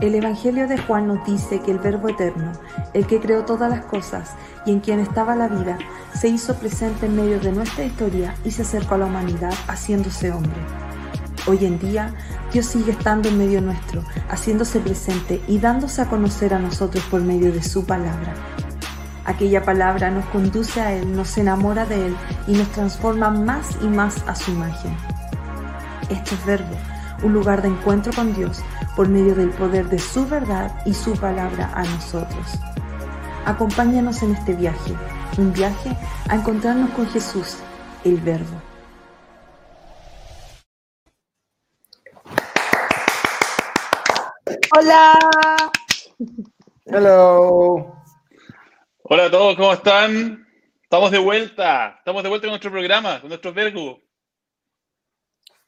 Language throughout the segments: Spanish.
El Evangelio de Juan nos dice que el Verbo Eterno, el que creó todas las cosas y en quien estaba la vida, se hizo presente en medio de nuestra historia y se acercó a la humanidad haciéndose hombre. Hoy en día, Dios sigue estando en medio nuestro, haciéndose presente y dándose a conocer a nosotros por medio de su palabra. Aquella palabra nos conduce a Él, nos enamora de Él y nos transforma más y más a su imagen. Este es verbo, un lugar de encuentro con Dios por medio del poder de su verdad y su palabra a nosotros. Acompáñanos en este viaje, un viaje a encontrarnos con Jesús, el Verbo. Hola. Hello. Hola a todos, ¿cómo están? Estamos de vuelta, estamos de vuelta con nuestro programa, con nuestro Vergo.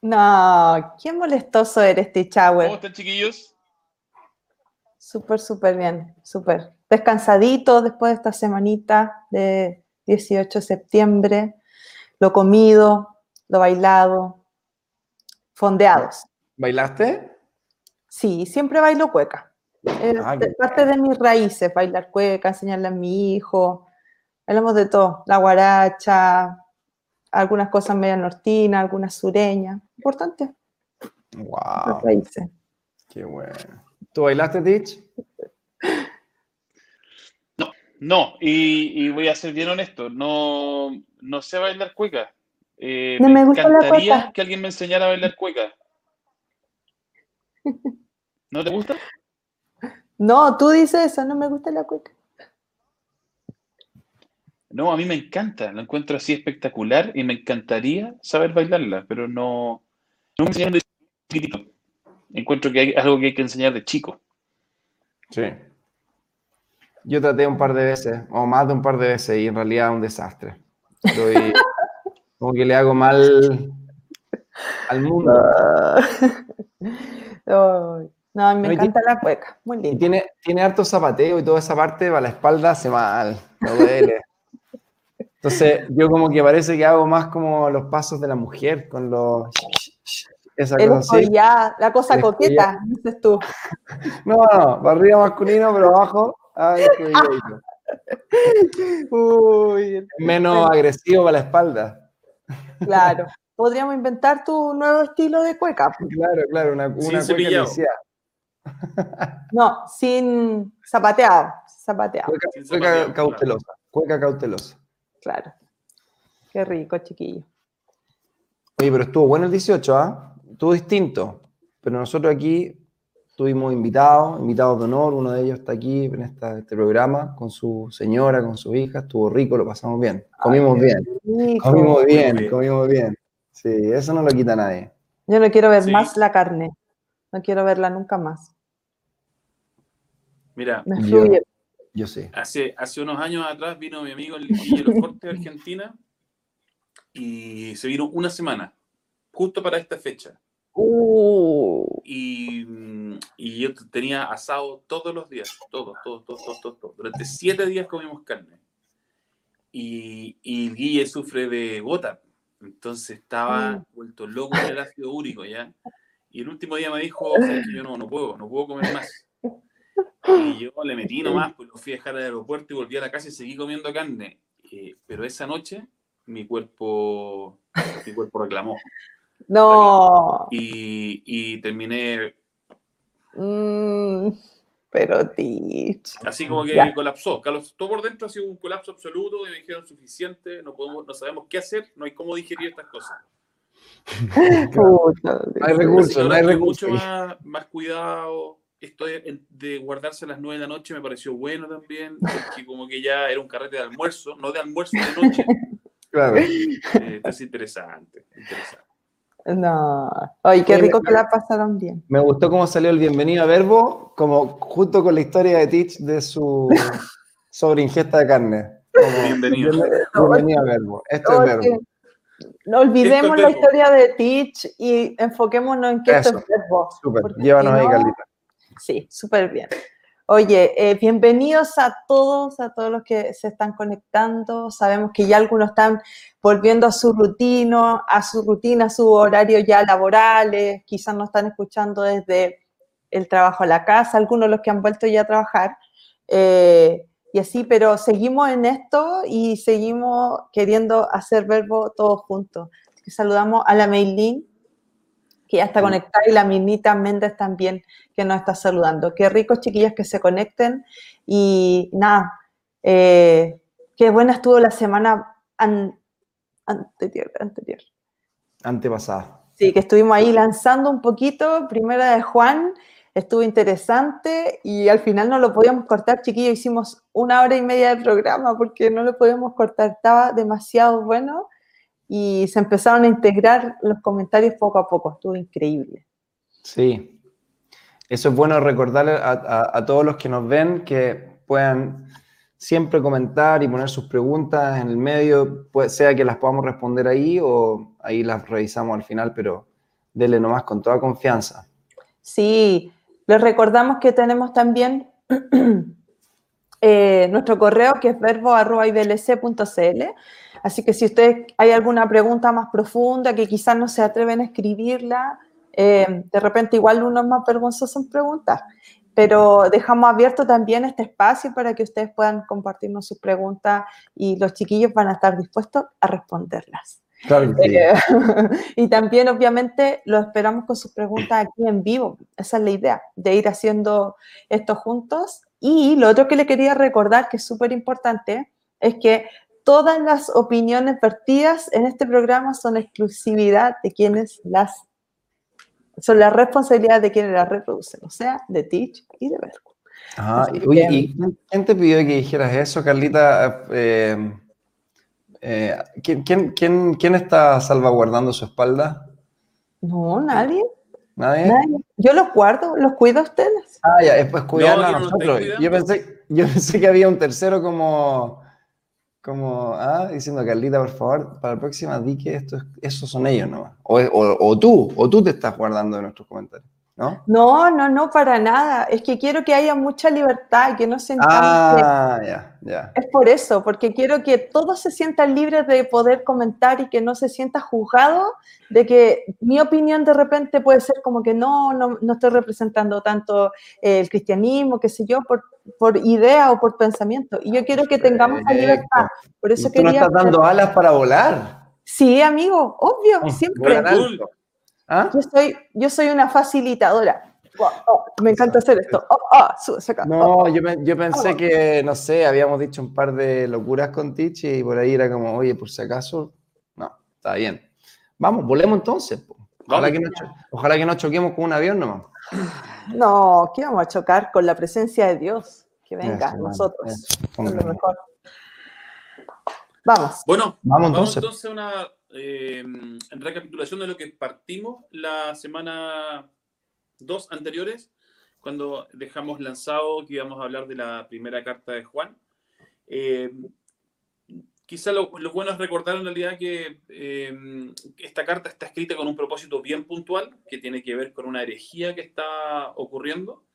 No, qué molestoso eres, Tichauer. ¿Cómo están, chiquillos? Súper, súper bien, súper. Descansadito después de esta semanita de 18 de septiembre. Lo comido, lo bailado, fondeados. ¿Bailaste? Sí, siempre bailo cueca. Es Ah, parte de mis raíces, bailar cueca, enseñarle a mi hijo. Hablamos de todo, la guaracha, algunas cosas media nortinas, algunas sureñas. Importante, Wow, qué bueno. ¿Tú bailaste, Tich? No, y, y voy a ser bien honesto, no, no sé bailar cueca. Eh, No me gusta la encantaría cueca. que alguien me enseñara a bailar cueca. ¿No te gusta? No, tú dices eso, no me gusta la cueca. No, a mí me encanta, lo encuentro así espectacular y me encantaría saber bailarla, pero no, no me enseñaron de chiquitito. Encuentro que hay algo que hay que enseñar de chico. Sí. Yo traté un par de veces, o más de un par de veces, y en realidad es un desastre. Estoy- como que le hago mal al mundo. No, a mí me No, encanta la cueca, muy lindo. tiene, tiene harto zapateo y toda esa parte para la espalda hace mal, me duele. Entonces, yo como que parece que hago más como los pasos de la mujer, con los... Esa El cosa así. escollá, la cosa El coqueta, dices tú. No, no, para arriba masculino, pero abajo, ay, qué bello. Uy, menos agresivo para la espalda. claro. Podríamos inventar tu nuevo estilo de cueca. Claro, claro, una, Sin una cueca lisiada. No, sin zapateado, zapateado, Cueca, Sin cautelosa. Cueca cautelosa. Claro. Qué rico, chiquillo. Oye, pero estuvo bueno el 18, ¿ah? Estuvo distinto. Pero nosotros aquí tuvimos invitados, invitados de honor. Uno de ellos está aquí en esta- este programa con su señora, con su hija. Estuvo rico, lo pasamos bien. Comimos bien. Comimos bien, bien. comimos bien. Sí, eso no lo quita nadie. Yo no quiero ver Sí. más la carne. No quiero verla nunca más. Mira, Me fluye. Yo sí. Hace, hace unos años atrás vino mi amigo el Guillermo Forte de Argentina y se vino una semana, justo para esta fecha. Uh, Y, y yo tenía asado todos los días, todos, todos, todos, todos, todos, todos. Durante siete días comimos carne. Y, y Guille sufre de gota, entonces estaba Mm. vuelto loco con el ácido úrico, ¿ya? Y el último día me dijo, "Sabes que yo no, no puedo, no puedo comer más. Y yo le metí nomás, pues lo fui a dejar al aeropuerto y volví a la casa y seguí comiendo carne. Eh, pero esa noche mi cuerpo, mi cuerpo reclamó. no. Y, y terminé Mm, pero Tich. así como que Ya. colapsó. Colapsó por dentro, ha sido un colapso absoluto y me dijeron suficiente, no, podemos, no sabemos qué hacer, no hay cómo digerir estas cosas. Puta, No hay recursos, no hay recursos. mucho más, más cuidado. Esto de, de guardarse a las 9 de la noche me pareció bueno también, porque como que ya era un carrete de almuerzo, no de almuerzo de noche. Claro. Eh, es interesante, interesante. No. Ay, qué rico que la pasaron bien. Me gustó cómo salió el bienvenido a Verbo, como junto con la historia de Teach de su sobre ingesta de carne. Como, Bienvenido. Bienvenido a Verbo. Esto es Verbo. no olvidemos Esto la historia de Teach y enfoquémonos en que esto Eso. es verbo. Súper. Llévanos si ahí, no- Carlita. Sí, súper bien. Oye, eh, bienvenidos a todos, a todos los que se están conectando. Sabemos que ya algunos están volviendo a su rutina, a su rutina, a su horario ya laborales. Quizás nos están escuchando desde el trabajo a la casa, algunos los que han vuelto ya a trabajar. Eh, y así, pero seguimos en esto y seguimos queriendo hacer verbo todos juntos. saludamos a la Meilín, que ya está conectada, y la Minita Méndez también, que nos está saludando. Qué ricos, chiquillas, que se conecten. Y nada, eh, qué buena estuvo la semana anterior, anterior. Antepasada. Sí, que estuvimos ahí lanzando un poquito, primera de Juan, estuvo interesante y al final no lo podíamos cortar, chiquillos, hicimos una hora y media de programa porque no lo podíamos cortar, estaba demasiado bueno y se empezaron a integrar los comentarios poco a poco, estuvo increíble. Sí, eso es bueno recordarle a, todos los que nos ven que puedan siempre comentar y poner sus preguntas en el medio, sea que las podamos responder ahí o ahí las revisamos al final, pero dele nomás con toda confianza. Sí, les recordamos que tenemos también eh, nuestro correo que es verbo.idlc.cl. Así que si ustedes hay alguna pregunta más profunda que quizás no se atreven a escribirla, eh, de repente igual uno es más vergonzoso en preguntas, pero dejamos abierto también este espacio para que ustedes puedan compartirnos sus preguntas y los chiquillos van a estar dispuestos a responderlas. Eh, y también, obviamente, lo esperamos con sus preguntas aquí en vivo. Esa es la idea, de ir haciendo esto juntos. Y lo otro que le quería recordar, que es súper importante, es que todas las opiniones vertidas en este programa son exclusividad de quienes las son la responsabilidad de quienes las reproducen, o sea, de Teach y de Verbo. ¿y quién te pidió que dijeras eso, Carlita? Eh, eh, ¿quién, está salvaguardando su espalda? No, nadie. ¿Nadie? Yo los guardo, los cuido a ustedes. Ah, ya, es pues cuidarla a nosotros. Yo pensé, yo pensé que había un tercero como, como ah, diciendo, Carlita, por favor, para la próxima di que esto, esos son ellos nomás. O, o tú, o tú te estás guardando de nuestros comentarios. ¿No? No, no, no, para nada. Es que quiero que haya mucha libertad, que no se Ah, ya, ya. Es por eso, porque quiero que todos se sientan libres de poder comentar y que no se sienta juzgado de que mi opinión de repente puede ser como que no, no, no estoy representando tanto el cristianismo, qué sé yo, por, por idea o por pensamiento. Y yo quiero que tengamos la libertad. Por eso ¿Tú no estás dando alas para volar? Sí, amigo, obvio, oh, siempre. ¿Ah? Yo, soy, yo soy una facilitadora. Oh, me encanta hacer esto. Oh, oh, no, yo, yo, pensé que, no sé, habíamos dicho un par de locuras con Tichi y por ahí era como, oye, por si acaso, no, está bien. Vamos, volemos entonces. Ojalá, que no, ojalá que no choquemos con un avión nomás. No, que vamos a chocar con la presencia de Dios. Que venga, nosotros. lo mejor. Vamos. Bueno, vamos, vamos entonces a una eh, en recapitulación de lo que partimos la semana dos anteriores, cuando dejamos lanzado que íbamos a hablar de la primera carta de Juan. Eh, quizá lo, bueno es recordar en realidad que eh, esta carta está escrita con un propósito bien puntual, que tiene que ver con una herejía que está ocurriendo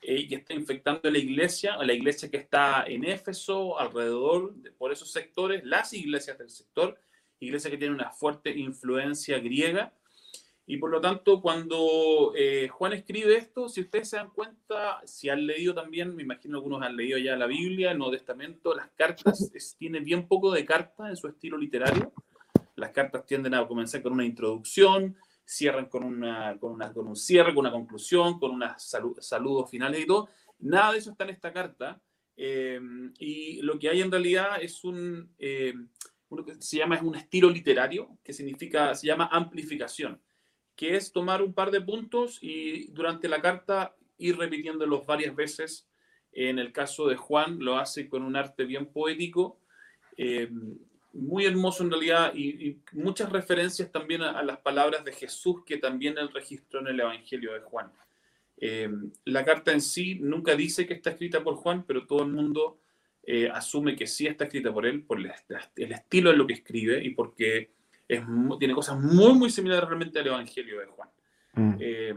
y que está infectando la iglesia, a la iglesia que está en Éfeso, alrededor, de, por esos sectores, las iglesias del sector, iglesia que tiene una fuerte influencia griega. Y por lo tanto, cuando eh, Juan escribe esto, si ustedes se dan cuenta, si han leído también, me imagino algunos han leído ya la Biblia, el Nuevo Testamento, las cartas, tiene bien poco de carta en su estilo literario. Las cartas tienden a comenzar con una introducción, cierran con, una, con, una, con un cierre, con una conclusión, con unos saludos finales y todo. Nada de eso está en esta carta. Eh, y lo que hay en realidad es un... Eh, uno que se llama es un estilo literario, que significa, se llama amplificación, que es tomar un par de puntos y durante la carta ir repitiéndolos varias veces. En el caso de Juan lo hace con un arte bien poético, eh, muy hermoso en realidad, y, muchas referencias también a, las palabras de Jesús que también él registró en el Evangelio de Juan. Eh, la carta en sí nunca dice que está escrita por Juan, pero todo el mundo eh, asume que sí está escrita por él, por el, estilo de lo que escribe y porque es, tiene cosas muy, muy similares realmente al Evangelio de Juan. Mm. Eh,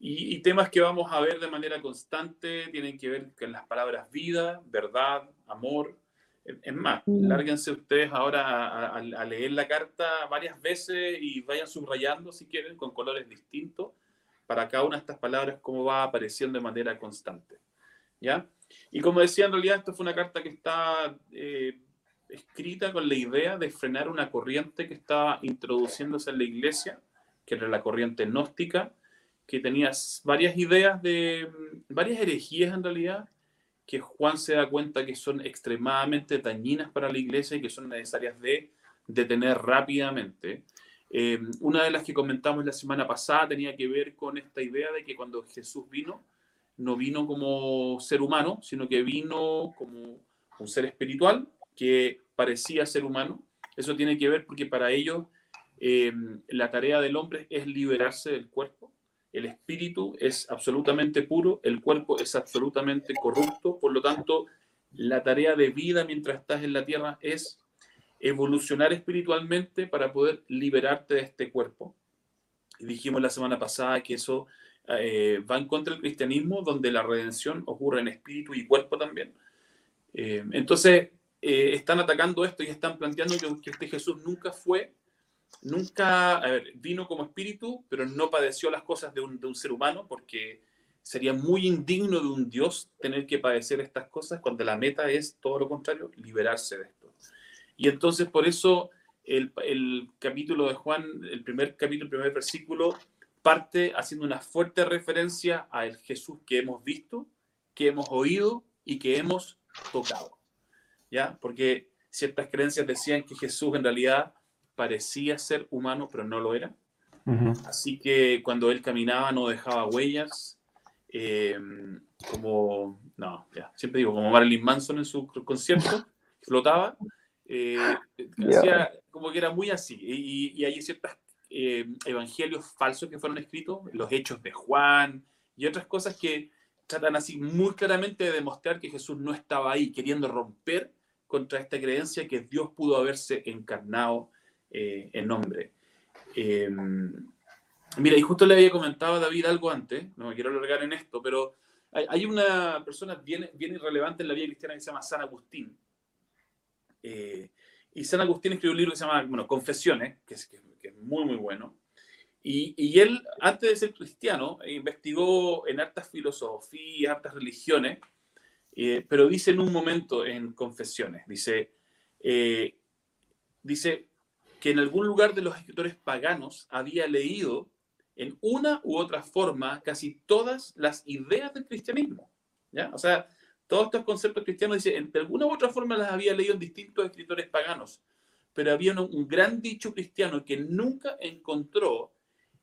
y, temas que vamos a ver de manera constante tienen que ver con las palabras vida, verdad, amor. Es más, mm. lárguense ustedes ahora a, leer la carta varias veces y vayan subrayando si quieren con colores distintos para cada una de estas palabras cómo va apareciendo de manera constante. ¿Ya? Y como decía, en realidad esto fue una carta que está eh, escrita con la idea de frenar una corriente que estaba introduciéndose en la iglesia, que era la corriente gnóstica, que tenía varias ideas de, varias herejías en realidad, que Juan se da cuenta que son extremadamente dañinas para la iglesia y que son necesarias de detener rápidamente. Eh, una de las que comentamos la semana pasada tenía que ver con esta idea de que cuando Jesús vino, no vino como ser humano, sino que vino como un ser espiritual que parecía ser humano. Eso tiene que ver porque para ellos eh, la tarea del hombre es liberarse del cuerpo. El espíritu es absolutamente puro, el cuerpo es absolutamente corrupto, por lo tanto, la tarea de vida mientras estás en la tierra es evolucionar espiritualmente para poder liberarte de este cuerpo. Y dijimos la semana pasada que eso eh, va en contra del cristianismo, donde la redención ocurre en espíritu y cuerpo también. Eh, entonces, eh, están atacando esto y están planteando que, este Jesús nunca fue, nunca vino como espíritu, pero no padeció las cosas de un, de un ser humano, porque sería muy indigno de un Dios tener que padecer estas cosas cuando la meta es todo lo contrario, liberarse de esto. Y entonces por eso el, el, capítulo de Juan, el primer capítulo, el primer versículo, parte haciendo una fuerte referencia al Jesús que hemos visto, que hemos oído y que hemos tocado. ¿Ya? Porque ciertas creencias decían que Jesús en realidad parecía ser humano, pero no lo era. Así que cuando él caminaba no dejaba huellas, eh, como, no, ya, siempre digo, como Marilyn Manson en su concierto, flotaba, eh, como que era muy así. Y, hay ciertos eh, evangelios falsos que fueron escritos, los hechos de Juan y otras cosas que tratan así muy claramente de demostrar que Jesús no estaba ahí, queriendo romper contra esta creencia que Dios pudo haberse encarnado eh, en hombre. mira, y justo le había comentado a David algo antes, no me quiero alargar en esto, pero hay, una persona bien, bien irrelevante en la vida cristiana que se llama San Agustín. Eh, y San Agustín escribió un libro que se llama bueno, Confesiones, que es, que, es muy, muy bueno. Y, y, él, antes de ser cristiano, investigó en hartas filosofías, hartas religiones, eh, pero dice en un momento en Confesiones, dice, eh, dice que en algún lugar de los escritores paganos había leído en una u otra forma casi todas las ideas del cristianismo. ¿ya? O sea, todos estos conceptos cristianos, dice, de alguna u otra forma las había leído en distintos escritores paganos, pero había un, gran dicho cristiano que nunca encontró,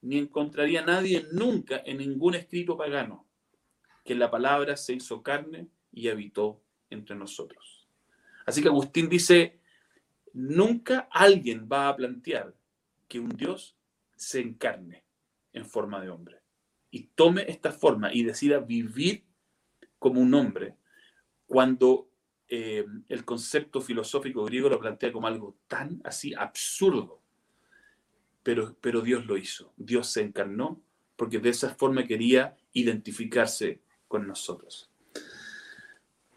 ni encontraría nadie nunca en ningún escrito pagano, que la palabra se hizo carne y habitó entre nosotros. Así que Agustín dice, nunca alguien va a plantear que un Dios se encarne en forma de hombre y tome esta forma y decida vivir como un hombre cuando eh, el concepto filosófico griego lo plantea como algo tan así absurdo. Pero, pero Dios lo hizo, Dios se encarnó porque de esa forma quería identificarse con nosotros.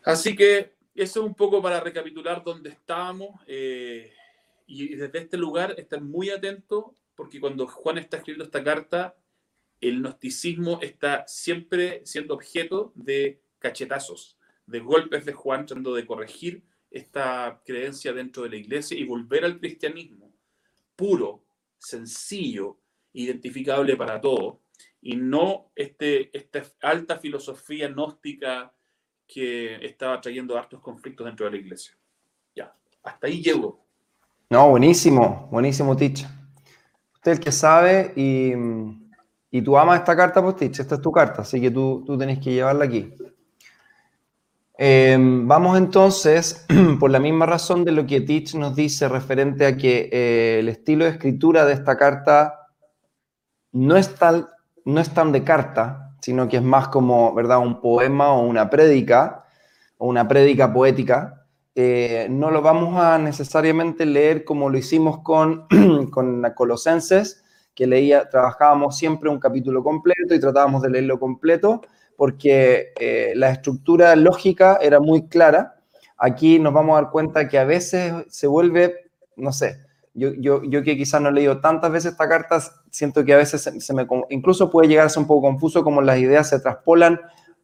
Así que eso es un poco para recapitular dónde estábamos eh, y desde este lugar estar muy atento porque cuando Juan está escribiendo esta carta, el gnosticismo está siempre siendo objeto de cachetazos de golpes de Juan tratando de corregir esta creencia dentro de la iglesia y volver al cristianismo puro, sencillo, identificable para todos, y no este, esta alta filosofía gnóstica que estaba trayendo hartos conflictos dentro de la iglesia. Ya, hasta ahí llego. No, buenísimo, buenísimo, Tich. Usted el que sabe y, y tú amas esta carta, pues Tich, esta es tu carta, así que tú, tú tenés que llevarla aquí. Em, vamos entonces, por la misma razón de lo que Teach nos dice referente a que eh, el estilo de escritura de esta carta no es, tal, no es tan de carta, sino que es más como, ¿verdad?, un poema o una prédica, o una prédica poética. Eh, no lo vamos a necesariamente leer como lo hicimos con, con Colosenses, que leía, trabajábamos siempre un capítulo completo y tratábamos de leerlo completo, porque eh, la estructura lógica era muy clara. Aquí nos vamos a dar cuenta que a veces se vuelve, no sé, Yo, que quizás no he leído tantas veces esta carta, siento que a veces se, me, incluso puede llegar a ser un poco confuso como las ideas se traspolan.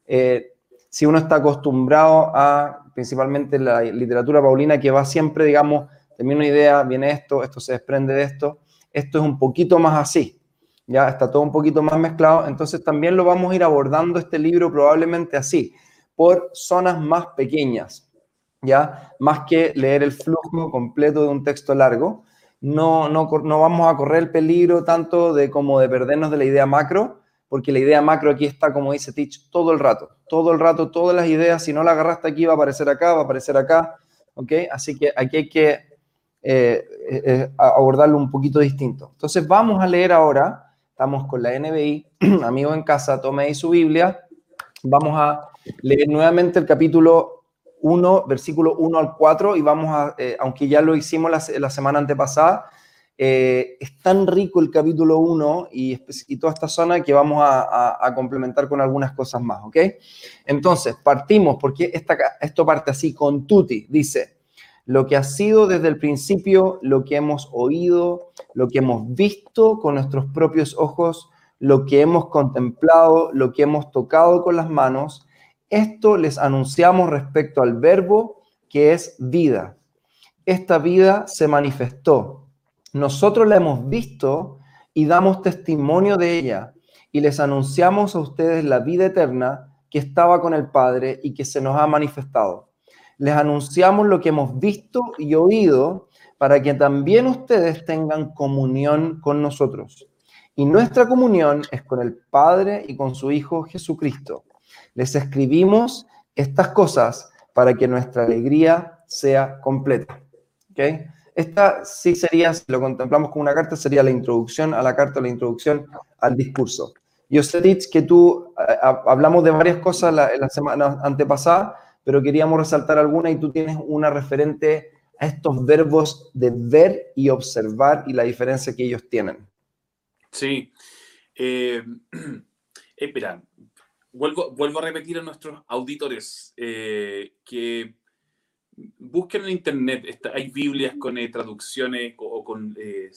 Eh, si uno está acostumbrado a, principalmente la literatura paulina, que va siempre, digamos, termina una idea, viene esto, esto se desprende de esto, esto es un poquito más así, ya está todo un poquito más mezclado, entonces también lo vamos a ir abordando este libro probablemente así, por zonas más pequeñas, ya, más que leer el flujo completo de un texto largo, no, no, no vamos a correr el peligro tanto de como de perdernos de la idea macro, porque la idea macro aquí está, como dice Teach, todo el rato, todo el rato, todas las ideas, si no la agarraste aquí, va a aparecer acá, va a aparecer acá, ¿ok? Así que aquí hay que eh, eh, eh, abordarlo un poquito distinto. Entonces vamos a leer ahora, estamos con la NBI, amigo en casa, tome ahí su Biblia, vamos a leer nuevamente el capítulo 1, versículo 1 al 4, y vamos a, aunque ya lo hicimos la, la semana antepasada, eh, es tan rico el capítulo 1 y, toda esta zona que vamos a, complementar con algunas cosas más, ¿ok? Entonces, partimos, porque esta, esto parte así con Tuti, dice, lo que ha sido desde el principio, lo que hemos oído, lo que hemos visto con nuestros propios ojos, lo que hemos contemplado, lo que hemos tocado con las manos, esto les anunciamos respecto al verbo que es vida. Esta vida se manifestó nosotros la hemos visto y damos testimonio de ella y les anunciamos a ustedes la vida eterna que estaba con el Padre y que se nos ha manifestado. Les anunciamos lo que hemos visto y oído para que también ustedes tengan comunión con nosotros. Y nuestra comunión es con el Padre y con su Hijo Jesucristo. Les escribimos estas cosas para que nuestra alegría sea completa. ¿Okay? Esta sí sería, si lo contemplamos como una carta, sería la introducción a la carta, la introducción al discurso. Yo sé, que tú eh, hablamos de varias cosas la semana antepasada, pero queríamos resaltar alguna y tú tienes una referente a estos verbos de ver y observar y la diferencia que ellos tienen. Sí. Eh, espera, vuelvo, vuelvo a repetir a nuestros auditores eh, que busquen en internet, hay Biblias con eh, traducciones o, con eh,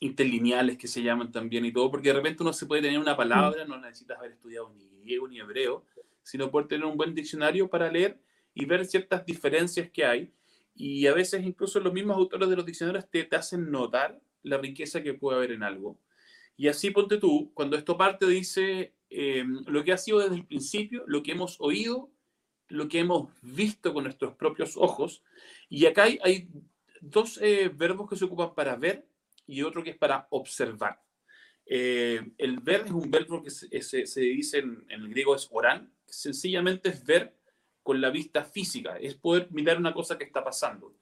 interlineales que se llaman también y todo, porque de repente uno se puede tener una palabra, no necesitas haber estudiado ni griego ni hebreo, sino poder tener un buen diccionario para leer y ver ciertas diferencias que hay. Y a veces incluso los mismos autores de los diccionarios te, te hacen notar la riqueza que puede haber en algo. Y así ponte tú, cuando esto parte dice eh, lo que ha sido desde el principio, lo que hemos oído, lo que hemos visto con nuestros propios ojos. Y acá hay, dos eh, verbos que se ocupan para ver y otro que es para observar. Eh, el ver es un verbo que se, dice en, el griego es orán, sencillamente es ver con la vista física, es poder mirar una cosa que está pasando.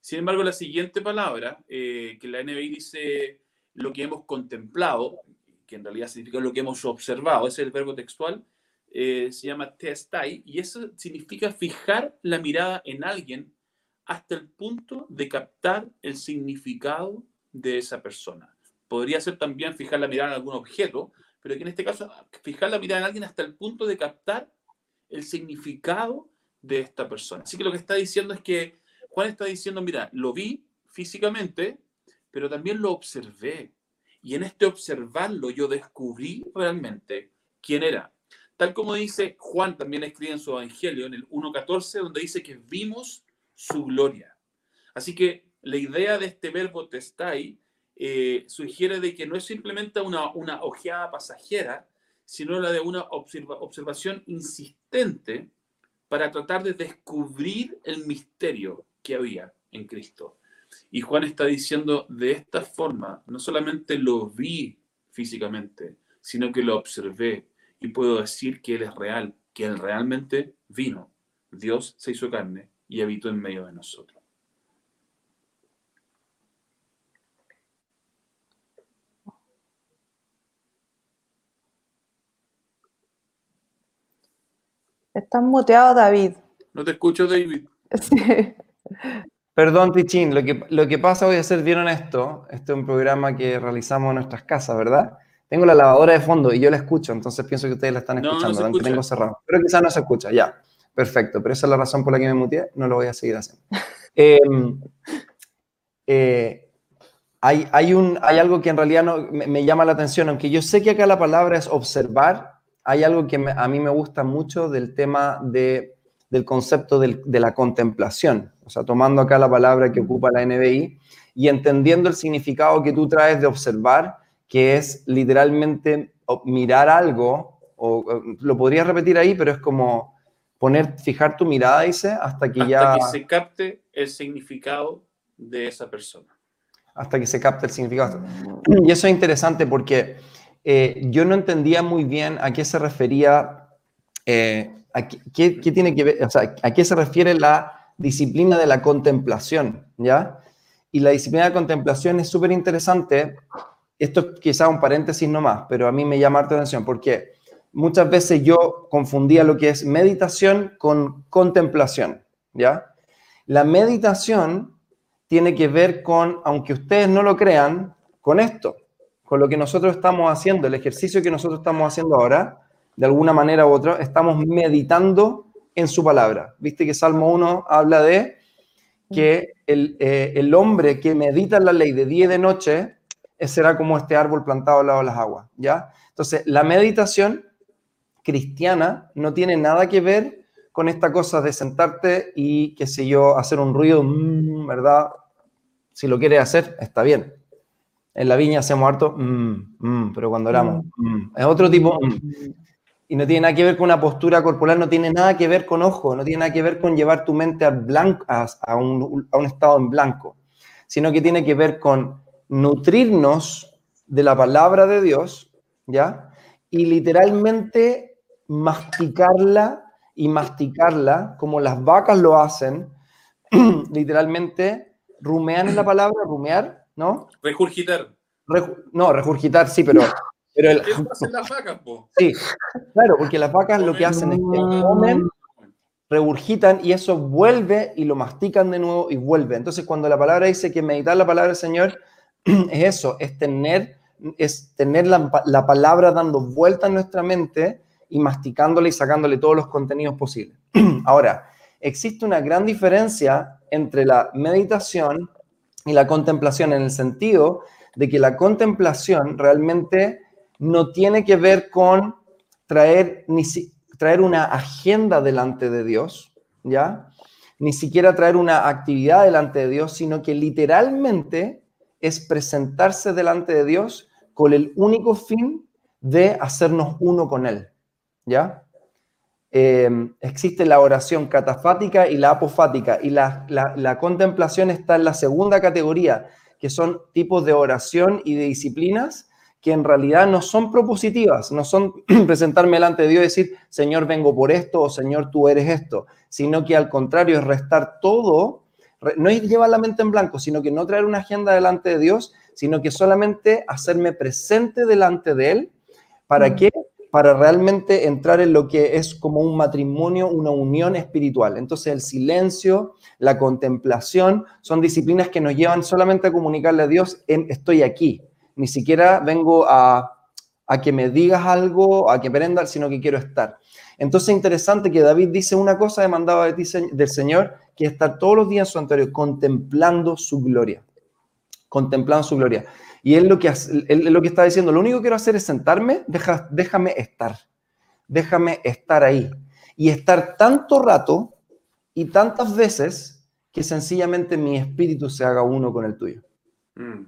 Sin embargo, la siguiente palabra, eh, que la NBI dice lo que hemos contemplado, que en realidad significa lo que hemos observado, es el verbo textual, eh, se llama testai, y eso significa fijar la mirada en alguien hasta el punto de captar el significado de esa persona. Podría ser también fijar la mirada en algún objeto, pero que en este caso fijar la mirada en alguien hasta el punto de captar el significado de esta persona. Así que lo que está diciendo es que Juan está diciendo, mira, lo vi físicamente, pero también lo observé. Y en este observarlo yo descubrí realmente quién era. Tal como dice Juan también escribe en su Evangelio, en el 1.14, donde dice que vimos su gloria. Así que la idea de este verbo testai eh, sugiere de que no es simplemente una, una ojeada pasajera, sino la de una observación insistente para tratar de descubrir el misterio que había en Cristo. Y Juan está diciendo de esta forma, no solamente lo vi físicamente, sino que lo observé, y puedo decir que Él es real, que Él realmente vino. Dios se hizo carne y habitó en medio de nosotros. Estás muteado, David. No te escucho, David. Perdón, Tichín, lo que, lo que pasa, voy a ser bien honesto, este es un programa que realizamos en nuestras casas, ¿verdad? Tengo la lavadora de fondo y yo la escucho, entonces pienso que ustedes la están escuchando, aunque tengo cerrado. Pero quizás no se escucha, ya. Perfecto, pero esa es la razón por la que me muteé, no lo voy a seguir haciendo. Em, eh, hay, hay, un, hay algo que en realidad no, me, llama la atención, aunque yo sé que acá la palabra es observar, hay algo que a mí me gusta mucho del tema de, del concepto de la contemplación, o sea, tomando acá la palabra que ocupa la NBI y entendiendo el significado que tú traes de observar, que es literalmente mirar algo, o, lo podrías repetir ahí, pero es como poner, fijar tu mirada, dice, hasta que ya... Hasta que se capte el significado de esa persona. Hasta que se capte el significado. Y eso es interesante porque eh, yo no entendía muy bien a qué se refería, eh, a qué, tiene que ver, o sea, a qué se refiere la disciplina de la contemplación, ¿ya? Y la disciplina de contemplación es súper interesante. Esto es quizá un paréntesis nomás, pero a mí me llama la atención porque muchas veces yo confundía lo que es meditación con contemplación, ¿ya? La meditación tiene que ver con, aunque ustedes no lo crean, con esto, con lo que nosotros estamos haciendo, el ejercicio que nosotros estamos haciendo ahora, de alguna manera u otra, estamos meditando en su palabra. Viste que Salmo 1 habla de que el, eh, el hombre que medita en la ley de día y de noche será como este árbol plantado al lado de las aguas, ¿ya? Entonces, la meditación cristiana no tiene nada que ver con esta cosa de sentarte y, qué sé yo, hacer un ruido, mm, ¿verdad? Si lo quieres hacer, está bien. En la viña hacemos harto, mm, mm, pero cuando oramos, es otro tipo, y no tiene nada que ver con una postura corporal, no tiene nada que ver con ojo, no tiene nada que ver con llevar tu mente a, blanco, a, un, a un estado en blanco, sino que tiene que ver con nutrirnos de la palabra de Dios, ¿ya? Y literalmente masticarla y masticarla como las vacas lo hacen, literalmente rumean en la palabra, rumear, ¿no? Regurgitar. no, regurgitar, sí, pero... pero el, ¿Qué hacen las vacas, po? Sí, claro, porque las vacas lo que hacen es que comen, regurgitan y eso vuelve y lo mastican de nuevo y vuelve. Entonces, cuando la palabra dice que meditar la palabra del Señor es eso, es tener, es tener la, la palabra dando vuelta en nuestra mente y masticándole y sacándole todos los contenidos posibles. Ahora, existe una gran diferencia entre la meditación y la contemplación en el sentido de que la contemplación realmente no tiene que ver con traer, ni traer una agenda delante de Dios, ¿ya? Ni siquiera traer una actividad delante de Dios, sino que literalmente es presentarse delante de Dios con el único fin de hacernos uno con Él. ¿ya? Em, existe la oración catafática y la apofática, y la, la, contemplación está en la segunda categoría, que son tipos de oración y de disciplinas que en realidad no son propositivas, no son presentarme delante de Dios y decir, Señor, vengo por esto o Señor, tú eres esto, sino que al contrario es restar todo, no es llevar la mente en blanco, sino que no traer una agenda delante de Dios, sino que solamente hacerme presente delante de Él. ¿Para mm. qué? Para realmente entrar en lo que es como un matrimonio, una unión espiritual. Entonces el silencio, la contemplación, son disciplinas que nos llevan solamente a comunicarle a Dios, estoy aquí. Ni siquiera vengo a, que me digas algo, a que prenda, sino que quiero estar. Entonces es interesante que David dice una cosa demandada del Señor, que está todos los días en su santuario contemplando su gloria. Contemplando su gloria. Y él lo que, él lo que está diciendo, lo único que quiero hacer es sentarme, deja, déjame estar, déjame estar ahí. Y estar tanto rato y tantas veces que sencillamente mi espíritu se haga uno con el tuyo. Mm.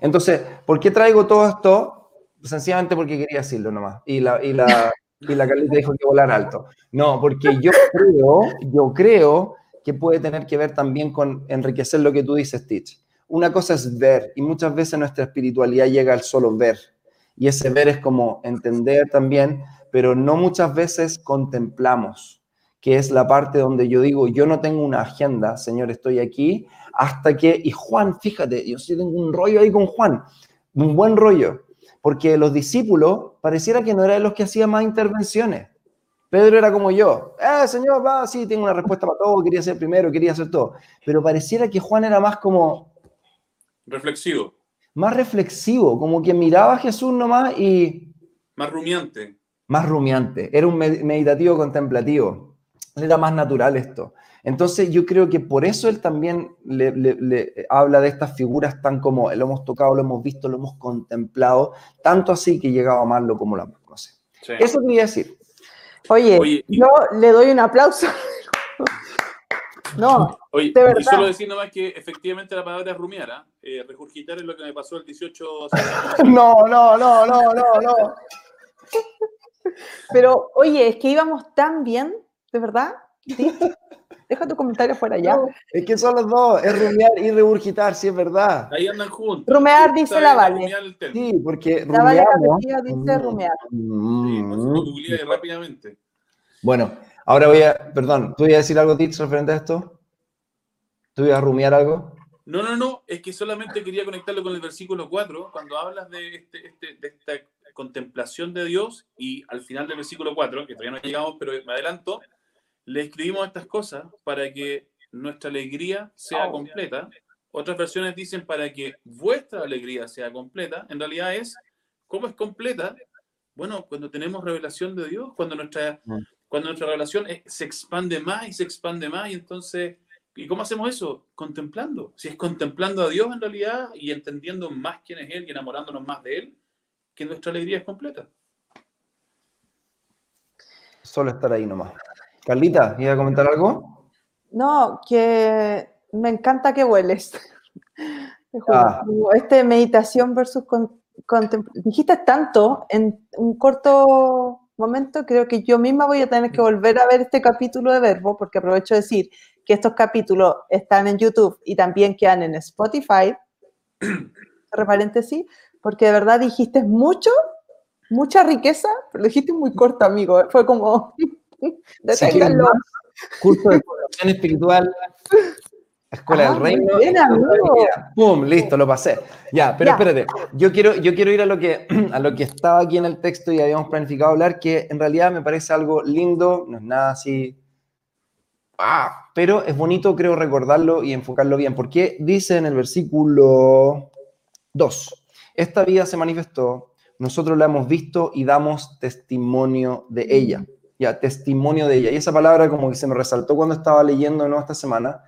Entonces, ¿por qué traigo todo esto? Sencillamente porque quería decirlo nomás. Y la, y la, y la Carlita dijo que volar alto. No, porque yo creo, yo creo que puede tener que ver también con enriquecer lo que tú dices, Stitch una cosa es ver y muchas veces nuestra espiritualidad llega al solo ver. Y ese ver es como entender también, pero no muchas veces contemplamos, que es la parte donde yo digo, yo no tengo una agenda, Señor, estoy aquí, hasta que, y Juan, fíjate, yo sí tengo un rollo ahí con Juan, un buen rollo, porque los discípulos pareciera que no eran los que hacían más intervenciones. Pedro era como yo, eh, Señor, va, sí, tengo una respuesta para todo, quería ser primero, quería hacer todo, pero pareciera que Juan era más como, Reflexivo. Más reflexivo, como que miraba a Jesús nomás y... Más rumiante. Más rumiante. Era un meditativo contemplativo. Era más natural esto. Entonces yo creo que por eso él también le, habla de estas figuras tan como lo hemos tocado, lo hemos visto, lo hemos contemplado, tanto así que llegado a amarlo como lo no sé. Eso quería decir. Oye, yo le doy un aplauso. no, Oye, de verdad. y solo decir nomás que efectivamente la palabra es rumiar, ¿ah? eh, regurgitar es lo que me pasó el 18. no, no, no, no, no, no. Pero, oye, es que íbamos tan bien, ¿de verdad? Deja tu comentario fuera allá. es que son los dos, es rumiar y regurgitar, sí es verdad. Ahí andan juntos. Rumear dice la Vale. Sí, porque la Vale dice rumear. Mm. Sí, rápidamente. Bueno, ahora voy a, perdón, ¿tú ibas a decir algo, Titch, referente a esto? ¿Tú ibas a rumiar algo? No, no, no, es que solamente quería conectarlo con el versículo 4, cuando hablas de, este, este, de esta contemplación de Dios y al final del versículo 4, que todavía no llegamos, pero me adelanto, le escribimos estas cosas para que nuestra alegría sea completa. Otras versiones dicen para que vuestra alegría sea completa. En realidad es, ¿cómo es completa? Bueno, cuando tenemos revelación de Dios, cuando nuestra, mm. Cuando nuestra revelación se expande más y se expande más, y entonces, ¿y cómo hacemos eso? Contemplando. Si es contemplando a Dios en realidad y entendiendo más quién es Él y enamorándonos más de Él, que nuestra alegría es completa. Solo estar ahí nomás. Carlita, ¿iba a comentar algo? No, que me encanta que hueles. Ah. Este meditación versus contemplación. Dijiste tanto en un corto momento, creo que yo misma voy a tener que volver a ver este capítulo de Verbo, porque aprovecho de decir que estos capítulos están en YouTube y también quedan en Spotify, entre paréntesis, porque de verdad dijiste mucho, mucha riqueza, pero dijiste muy corto, amigo. Fue como... Deténganlo. curso de formación espiritual, Escuela del ah, Reino. ¡Pum! Listo, lo pasé. Ya, pero espérate. Yo quiero, yo quiero ir a lo, que, a lo que estaba aquí en el texto y habíamos planificado hablar, que en realidad me parece algo lindo, no es nada así. Ah, pero es bonito, creo, recordarlo y enfocarlo bien, porque dice en el versículo 2: Esta vida se manifestó, nosotros la hemos visto y damos testimonio de ella ya, testimonio de ella. Y esa palabra como que se me resaltó cuando estaba leyendo ¿no? esta semana.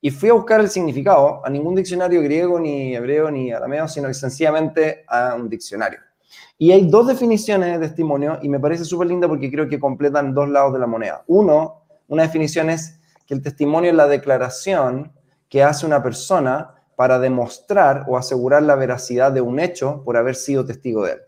Y fui a buscar el significado a ningún diccionario griego, ni hebreo, ni arameo, sino sencillamente a un diccionario. Y hay dos definiciones de testimonio y me parece súper linda porque creo que completan dos lados de la moneda. Uno, una definición es que el testimonio es la declaración que hace una persona para demostrar o asegurar la veracidad de un hecho por haber sido testigo de él.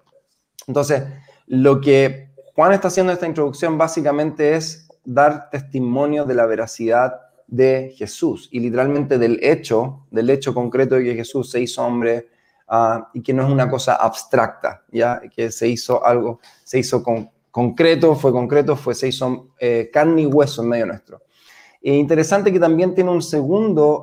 Entonces, lo que Juan está haciendo esta introducción básicamente es dar testimonio de la veracidad de Jesús y literalmente del hecho, del hecho concreto de que Jesús se hizo hombre ah, y que no es una cosa abstracta, ya que se hizo algo, se hizo con, concreto, fue concreto, fue, se hizo eh, carne y hueso en medio nuestro. E interesante que también tiene un segundo,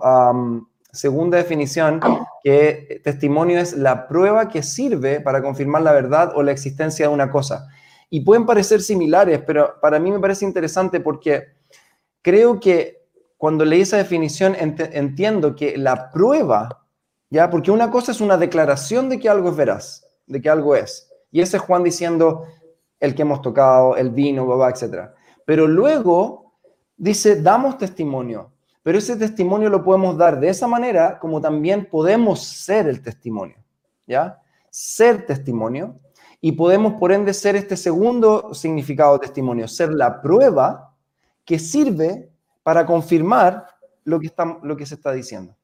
segunda definición, que testimonio es la prueba que sirve para confirmar la verdad o la existencia de una cosa y pueden parecer similares, pero para mí me parece interesante porque creo que cuando leí esa definición entiendo que la prueba, ¿ya? Porque una cosa es una declaración de que algo es veraz, de que algo es. Y ese es Juan diciendo el que hemos tocado, el vino, babá, etc. Pero luego dice, damos testimonio. Pero ese testimonio lo podemos dar de esa manera como también podemos ser el testimonio, ¿ya? Ser testimonio y podemos, por ende, ser este segundo significado de testimonio, ser la prueba que sirve para confirmar lo que, está, lo que se está diciendo.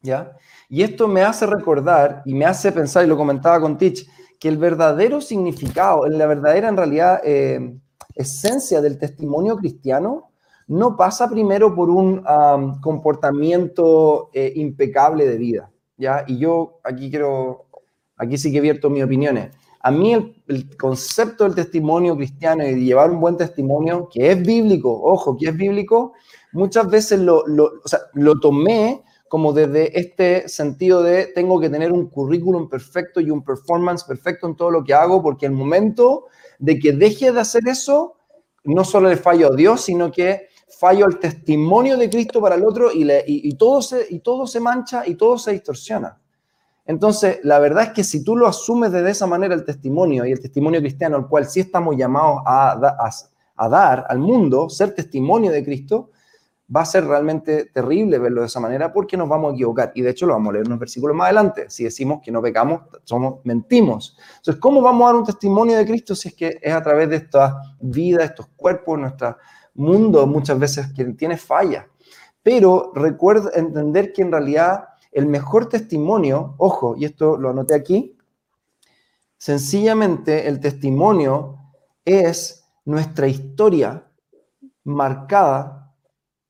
¿Ya? Y esto me hace recordar y me hace pensar, y lo comentaba con Tich, que el verdadero significado, la verdadera en realidad eh, esencia del testimonio cristiano no pasa primero por un comportamiento eh, impecable de vida. ¿ya? Y yo aquí quiero, aquí sí que vierto mis opiniones. A mí el, concepto del testimonio cristiano y de llevar un buen testimonio, que es bíblico, ojo, que es bíblico, muchas veces lo, lo, tomé como desde este sentido de tengo que tener un currículum perfecto y un performance perfecto en todo lo que hago, porque el momento de que deje de hacer eso, no solo le fallo a Dios, sino que fallo el testimonio de Cristo para el otro y, le, y, todo se, y todo se mancha y todo se distorsiona. Entonces, la verdad es que si tú lo asumes de esa manera el testimonio y el testimonio cristiano, al cual sí estamos llamados a, dar al mundo, ser testimonio de Cristo, va a ser realmente terrible verlo de esa manera porque nos vamos a equivocar. Y de hecho lo vamos a leer unos versículos más adelante. Si decimos que no pecamos, somos, mentimos. Entonces, ¿cómo vamos a dar un testimonio de Cristo si es que es a través de esta vida, estos cuerpos, nuestro mundo muchas veces que tiene fallas? Pero recuerda entender que en realidad el mejor testimonio, ojo, y esto lo anoté aquí, sencillamente el testimonio es nuestra historia marcada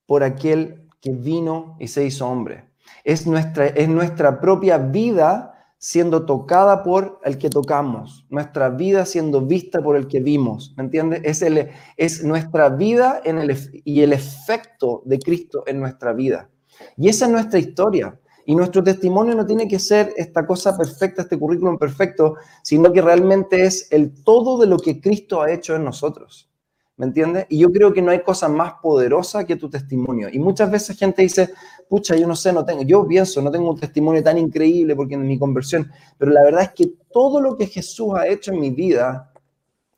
por aquel que vino y se hizo hombre. Es nuestra, es nuestra propia vida siendo tocada por el que tocamos, nuestra vida siendo vista por el que vimos, ¿me entiendes? Es, el, es nuestra vida en el, y el efecto de Cristo en nuestra vida. Y esa es nuestra historia. Y nuestro testimonio no tiene que ser esta cosa perfecta, este currículum perfecto, sino que realmente es el todo de lo que Cristo ha hecho en nosotros. ¿Me entiendes? Y yo creo que no hay cosa más poderosa que tu testimonio. Y muchas veces gente dice, pucha, yo no sé, no tengo, yo pienso, no tengo un testimonio tan increíble porque en mi conversión, pero la verdad es que todo lo que Jesús ha hecho en mi vida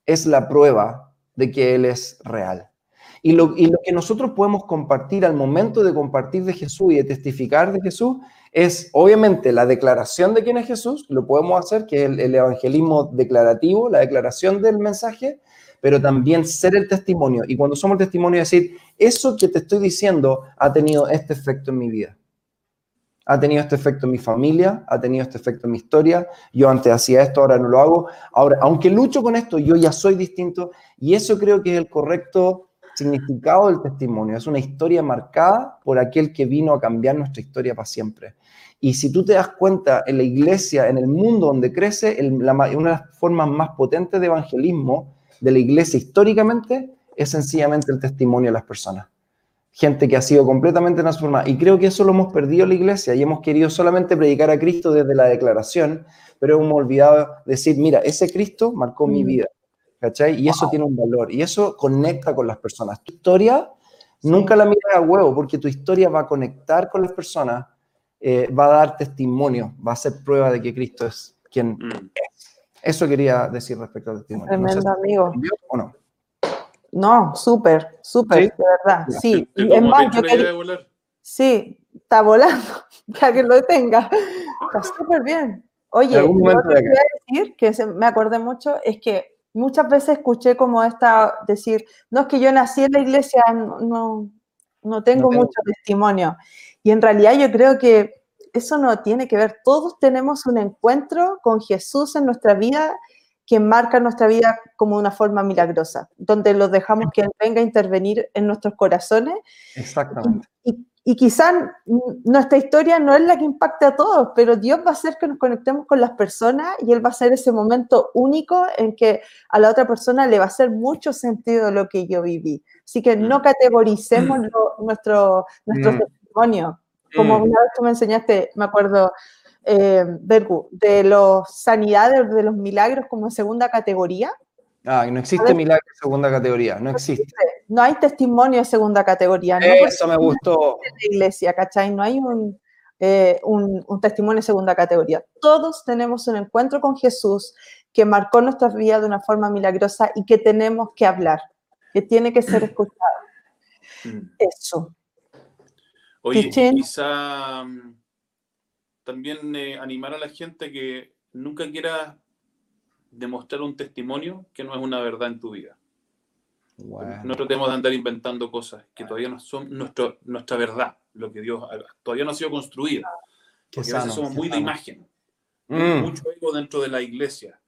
es la prueba de que Él es real. Y lo, y lo que nosotros podemos compartir al momento de compartir de Jesús y de testificar de Jesús es obviamente la declaración de quién es Jesús, lo podemos hacer, que es el, el evangelismo declarativo, la declaración del mensaje, pero también ser el testimonio. Y cuando somos el testimonio, decir, eso que te estoy diciendo ha tenido este efecto en mi vida. Ha tenido este efecto en mi familia, ha tenido este efecto en mi historia. Yo antes hacía esto, ahora no lo hago. Ahora, aunque lucho con esto, yo ya soy distinto. Y eso creo que es el correcto significado del testimonio. Es una historia marcada por aquel que vino a cambiar nuestra historia para siempre. Y si tú te das cuenta, en la iglesia, en el mundo donde crece, una de las formas más potentes de evangelismo de la iglesia históricamente es sencillamente el testimonio de las personas. Gente que ha sido completamente transformada. Y creo que eso lo hemos perdido en la iglesia y hemos querido solamente predicar a Cristo desde la declaración, pero hemos olvidado decir, mira, ese Cristo marcó mi mm. vida. ¿Cachai? Y eso tiene un valor y eso conecta con las personas. Tu historia nunca la miras a huevo porque tu historia va a conectar con las personas, eh, va a dar testimonio, va a ser prueba de que Cristo es quien mm. es. Eso quería decir respecto al testimonio. Tremendo amigo. ¿O no? No, súper, súper, de verdad. Sí, y en más, yo quería... Sí, está volando, que alguien lo detenga. Está súper bien. Oye, lo que quería decir, que me acordé mucho, es que muchas veces escuché como esta, decir, no es que yo nací en la iglesia, no, no, tengo mucho testimonio. Y en realidad yo creo que eso no tiene que ver. Todos tenemos un encuentro con Jesús en nuestra vida que marca nuestra vida como una forma milagrosa, donde los dejamos que Él venga a intervenir en nuestros corazones. Exactamente. Y, y, quizás nuestra historia no es la que impacte a todos, pero Dios va a hacer que nos conectemos con las personas y Él va a ser ese momento único en que a la otra persona le va a hacer mucho sentido lo que yo viví. Así que no mm. categoricemos nuestro, nuestro mm. testimonio como mm. una vez tú me enseñaste, me acuerdo, eh, de los sanidades, de los milagros como segunda categoría. Ah, no existe milagro de segunda categoría, no existe. No hay testimonio de segunda categoría. ¿no? Eso me gustó. En la iglesia, ¿cachai? No hay eh, un, un, testimonio de segunda categoría. Todos tenemos un encuentro con Jesús que marcó nuestras vidas de una forma milagrosa y que tenemos que hablar, que tiene que ser escuchado. Mm. Eso. Oye, quizá mm, también eh, animar a la gente que nunca quiera demostrar un testimonio que no es una verdad en tu vida. No tratemos de andar inventando cosas que todavía no son nuestro, nuestra verdad, lo que Dios todavía no ha sido construido. Porque a veces somos muy de imagen. Mm. Mucho ego dentro de la iglesia,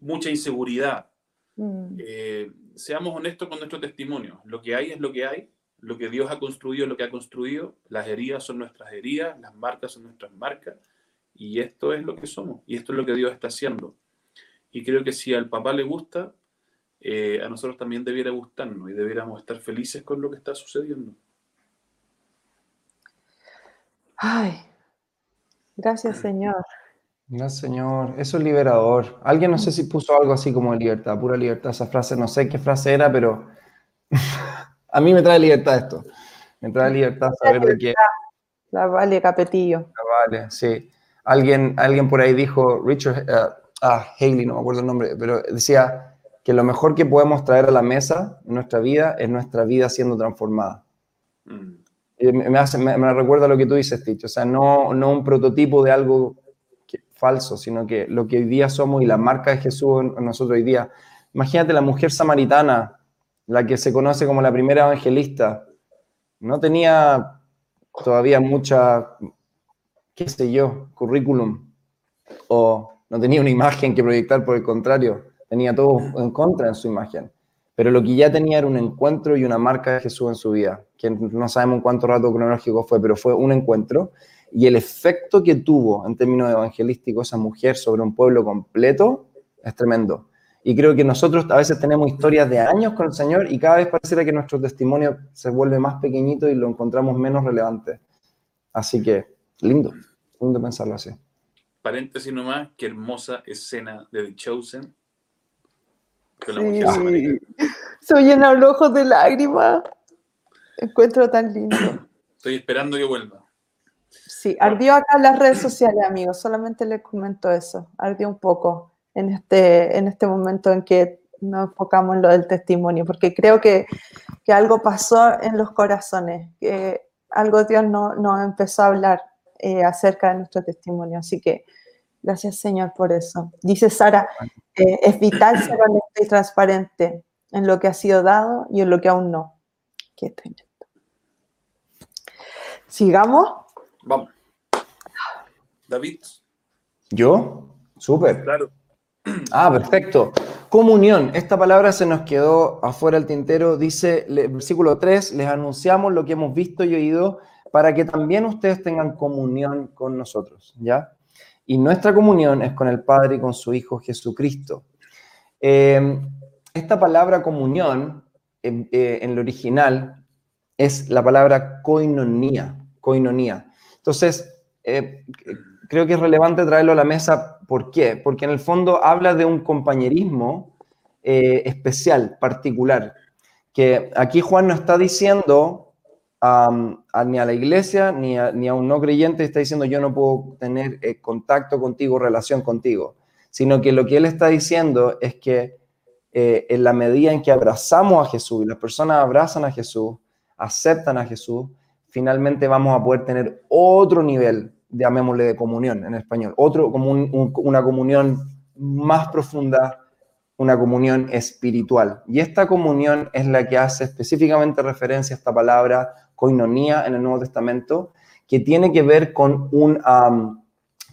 mucha inseguridad. Mm. Eh, seamos honestos con nuestro testimonio. Lo que hay es lo que hay lo que Dios ha construido es lo que ha construido, las heridas son nuestras heridas, las marcas son nuestras marcas, y esto es lo que somos, y esto es lo que Dios está haciendo. Y creo que si al papá le gusta, eh, a nosotros también debiera gustarnos y debiéramos estar felices con lo que está sucediendo. Ay, gracias Señor. Gracias Señor, eso es liberador. Alguien no sé si puso algo así como libertad, pura libertad, esa frase, no sé qué frase era, pero a mí me trae libertad esto. Me trae libertad saber de qué. La Vale Capetillo. La Vale, sí. Alguien, alguien por ahí dijo, Richard, uh, ah, Haley, no me acuerdo el nombre, pero decía que lo mejor que podemos traer a la mesa en nuestra vida es nuestra vida siendo transformada. Mm. me, hace, me, recuerda lo que tú dices, Tich. O sea, no, no un prototipo de algo falso, sino que lo que hoy día somos y la marca de Jesús en nosotros hoy día. Imagínate la mujer samaritana, la que se conoce como la primera evangelista. No tenía todavía mucha, qué sé yo, currículum. O no tenía una imagen que proyectar, por el contrario, tenía todo en contra en su imagen. Pero lo que ya tenía era un encuentro y una marca de Jesús en su vida, que no sabemos cuánto rato cronológico fue, pero fue un encuentro. Y el efecto que tuvo en términos evangelísticos esa mujer sobre un pueblo completo es tremendo. Y creo que nosotros a veces tenemos historias de años con el Señor y cada vez pareciera que nuestro testimonio se vuelve más pequeñito y lo encontramos menos relevante. Así que, lindo, lindo pensarlo así. Paréntesis nomás, qué hermosa escena de The Chosen Sí. Se llenan los ojos de lágrimas. Encuentro tan lindo. Estoy esperando que vuelva. Sí, ardió acá en las redes sociales, amigos. Solamente les comento eso. Ardió un poco en este, en este momento en que nos enfocamos en lo del testimonio, porque creo que, que algo pasó en los corazones, que algo Dios nos no empezó a hablar eh, acerca de nuestro testimonio. Así que gracias Señor por eso. Dice Sara, eh, es vital ser honesto y transparente en lo que ha sido dado y en lo que aún no. Qué tremendo. Sigamos. Vamos. David. ¿Yo? Súper. Claro. Ah, perfecto. Comunión. Esta palabra se nos quedó afuera del tintero. Dice, versículo 3, les anunciamos lo que hemos visto y oído para que también ustedes tengan comunión con nosotros. ¿Ya? Y nuestra comunión es con el Padre y con su Hijo Jesucristo. Eh, esta palabra comunión eh, eh, en lo original es la palabra koinonía. Entonces, creo que es relevante traerlo a la mesa. ¿Por qué? Porque en el fondo habla de un compañerismo especial, particular, que aquí Juan no está diciendo ni a la iglesia ni a, un no creyente está diciendo yo no puedo tener eh, contacto contigo, relación contigo, sino que lo que él está diciendo es que eh, en la medida en que abrazamos a Jesús y las personas abrazan a Jesús, aceptan a Jesús, finalmente vamos a poder tener otro nivel, llamémosle de comunión en español, otro como una comunión más profunda, una comunión espiritual. Y esta comunión es la que hace específicamente referencia a esta palabra coinonía en el Nuevo Testamento, que tiene que ver con, un,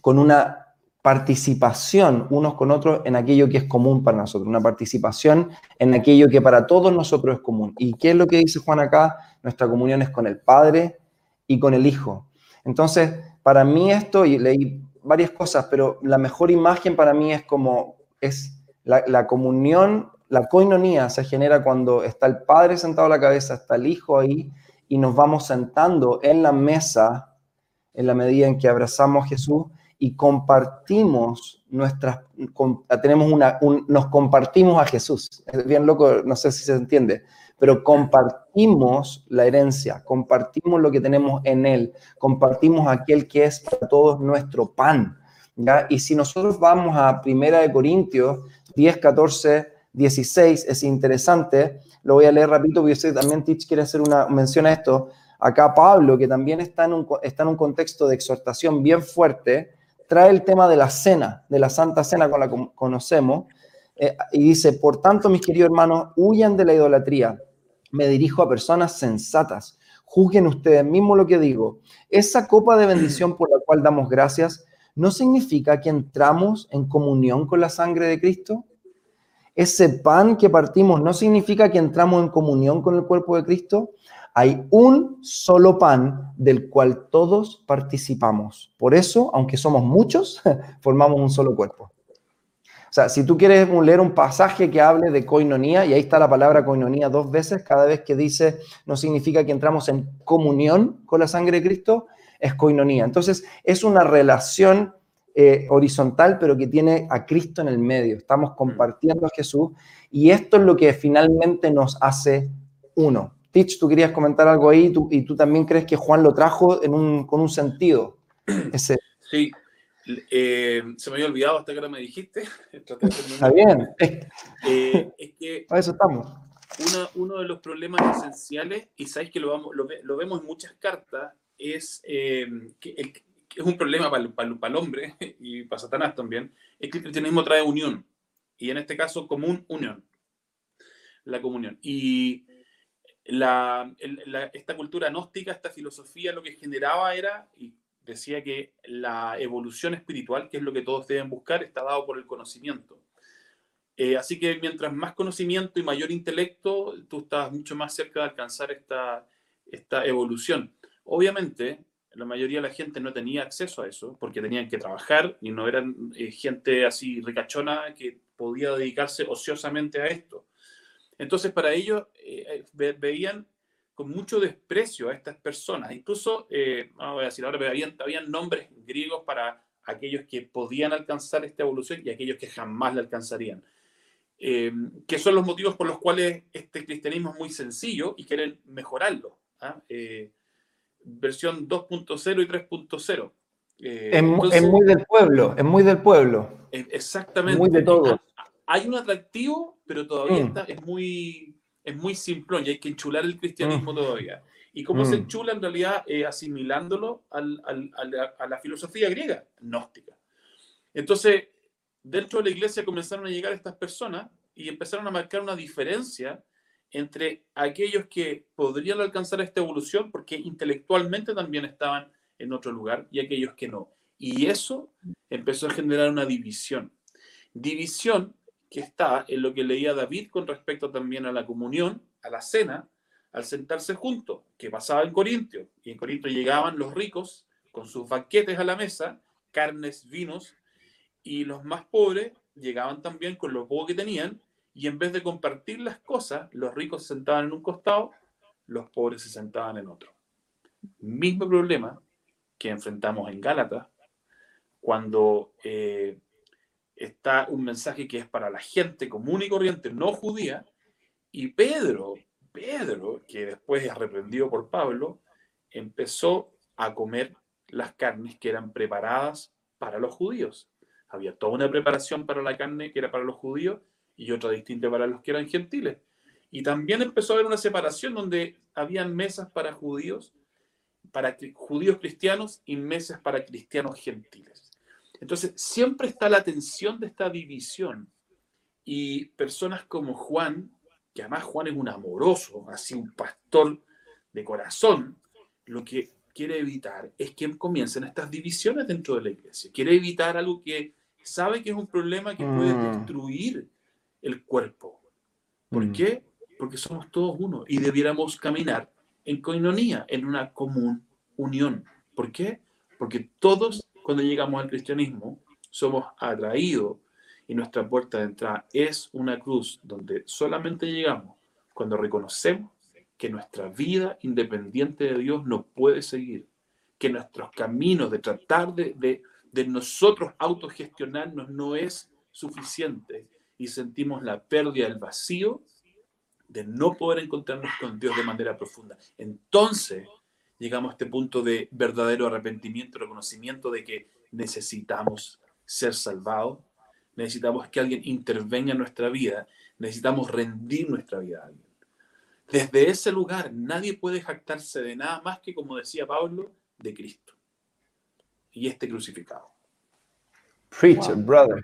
con una participación unos con otros en aquello que es común para nosotros, una participación en aquello que para todos nosotros es común. ¿Y qué es lo que dice Juan acá? Nuestra comunión es con el Padre y con el Hijo. Entonces, para mí esto, y leí varias cosas, pero la mejor imagen para mí es como es la, comunión, la coinonía se genera cuando está el Padre sentado a la cabeza, está el Hijo ahí, y nos vamos sentando en la mesa en la medida en que abrazamos a Jesús y compartimos nuestras, tenemos una, nos compartimos a Jesús. Es bien loco, no sé si se entiende, pero compartimos la herencia, compartimos lo que tenemos en Él, compartimos aquel que es para todos nuestro pan. ¿ya? Y si nosotros vamos a Primera de Corintios 10, 14, 16, es interesante, lo voy a leer rápido porque yo también Tich quiere hacer una mención a esto. Acá Pablo, que también está en un, está en un contexto de exhortación bien fuerte, trae el tema de la cena, de la Santa Cena con la que conocemos, eh, y dice, por tanto, mis queridos hermanos, huyan de la idolatría. Me dirijo a personas sensatas. Juzguen ustedes mismos lo que digo. Esa copa de bendición por la cual damos gracias, ¿no significa que entramos en comunión con la sangre de Cristo? Ese pan que partimos no significa que entramos en comunión con el cuerpo de Cristo. Hay un solo pan del cual todos participamos. Por eso, aunque somos muchos, formamos un solo cuerpo. O sea, si tú quieres leer un pasaje que hable de coinonía, y ahí está la palabra coinonía dos veces, cada vez que dice no significa que entramos en comunión con la sangre de Cristo, es coinonía. Entonces, es una relación eh, horizontal, pero que tiene a Cristo en el medio. Estamos compartiendo a Jesús y esto es lo que finalmente nos hace uno. Tich, tú querías comentar algo ahí y tú también crees que Juan lo trajo en un, con un sentido. Ese. Sí, eh, se me había olvidado hasta que ahora me dijiste. Está bien. Eh, es que a eso estamos. uno de los problemas esenciales, y sabéis que lo, vamos, lo, vemos en muchas cartas, es eh, que, es un problema para, el hombre y para Satanás también, es que el cristianismo trae unión, y en este caso común unión, la comunión. Y la, esta cultura gnóstica, esta filosofía, lo que generaba era, y decía que la evolución espiritual, que es lo que todos deben buscar, está dado por el conocimiento. Eh, así que mientras más conocimiento y mayor intelecto, tú estás mucho más cerca de alcanzar esta, esta evolución. Obviamente, la mayoría de la gente no tenía acceso a eso porque tenían que trabajar y no eran eh, gente así ricachona que podía dedicarse ociosamente a esto. Entonces, para ellos eh, veían con mucho desprecio a estas personas. Incluso, no voy a decir ahora, pero habían, habían nombres griegos para aquellos que podían alcanzar esta evolución y aquellos que jamás la alcanzarían. Eh, que son los motivos por los cuales este cristianismo es muy sencillo y quieren mejorarlo. ¿ah? Eh, versión 2.0 y 3.0. Eh, es, muy del pueblo, es muy del pueblo. exactamente. Muy de todo. Hay un atractivo, pero todavía mm. está, es muy es muy simplón y hay que enchular el cristianismo mm. todavía. ¿Y cómo se mm. enchula en realidad? asimilándolo al, al, a, la, a, la, filosofía griega, gnóstica. Entonces, dentro de la iglesia comenzaron a llegar estas personas y empezaron a marcar una diferencia entre aquellos que podrían alcanzar esta evolución porque intelectualmente también estaban en otro lugar y aquellos que no. Y eso empezó a generar una división. División que está en lo que leía David con respecto también a la comunión, a la cena, al sentarse juntos, que pasaba en Corintio. Y en Corintio llegaban los ricos con sus banquetes a la mesa, carnes, vinos, y los más pobres llegaban también con lo poco que tenían y en vez de compartir las cosas, los ricos se sentaban en un costado, los pobres se sentaban en otro. Mismo problema que enfrentamos en Gálatas cuando eh, está un mensaje que es para la gente común y corriente, no judía, y Pedro, Pedro, que después es reprendido por Pablo, empezó a comer las carnes que eran preparadas para los judíos. Había toda una preparación para la carne que era para los judíos y otra distinta para los que eran gentiles. Y también empezó a haber una separación donde habían mesas para judíos, para judíos cristianos y mesas para cristianos gentiles. Entonces, siempre está la tensión de esta división. Y personas como Juan, que además Juan es un amoroso, así un pastor de corazón, lo que quiere evitar es que comiencen estas divisiones dentro de la iglesia. Quiere evitar algo que sabe que es un problema que puede mm. destruir el cuerpo. ¿Por mm. qué? Porque somos todos uno y debiéramos caminar en coinonía, en una común unión. ¿Por qué? Porque todos, cuando llegamos al cristianismo, somos atraídos y nuestra puerta de entrada es una cruz donde solamente llegamos cuando reconocemos que nuestra vida independiente de Dios no puede seguir, que nuestros caminos de tratar de, de de nosotros autogestionarnos no es suficiente y sentimos la pérdida del vacío de no poder encontrarnos con Dios de manera profunda. Entonces llegamos a este punto de verdadero arrepentimiento, reconocimiento de que necesitamos ser salvados, necesitamos que alguien intervenga en nuestra vida, necesitamos rendir nuestra vida a alguien. Desde ese lugar nadie puede jactarse de nada más que, como decía Pablo, de Cristo y este crucificado. Preacher, brother.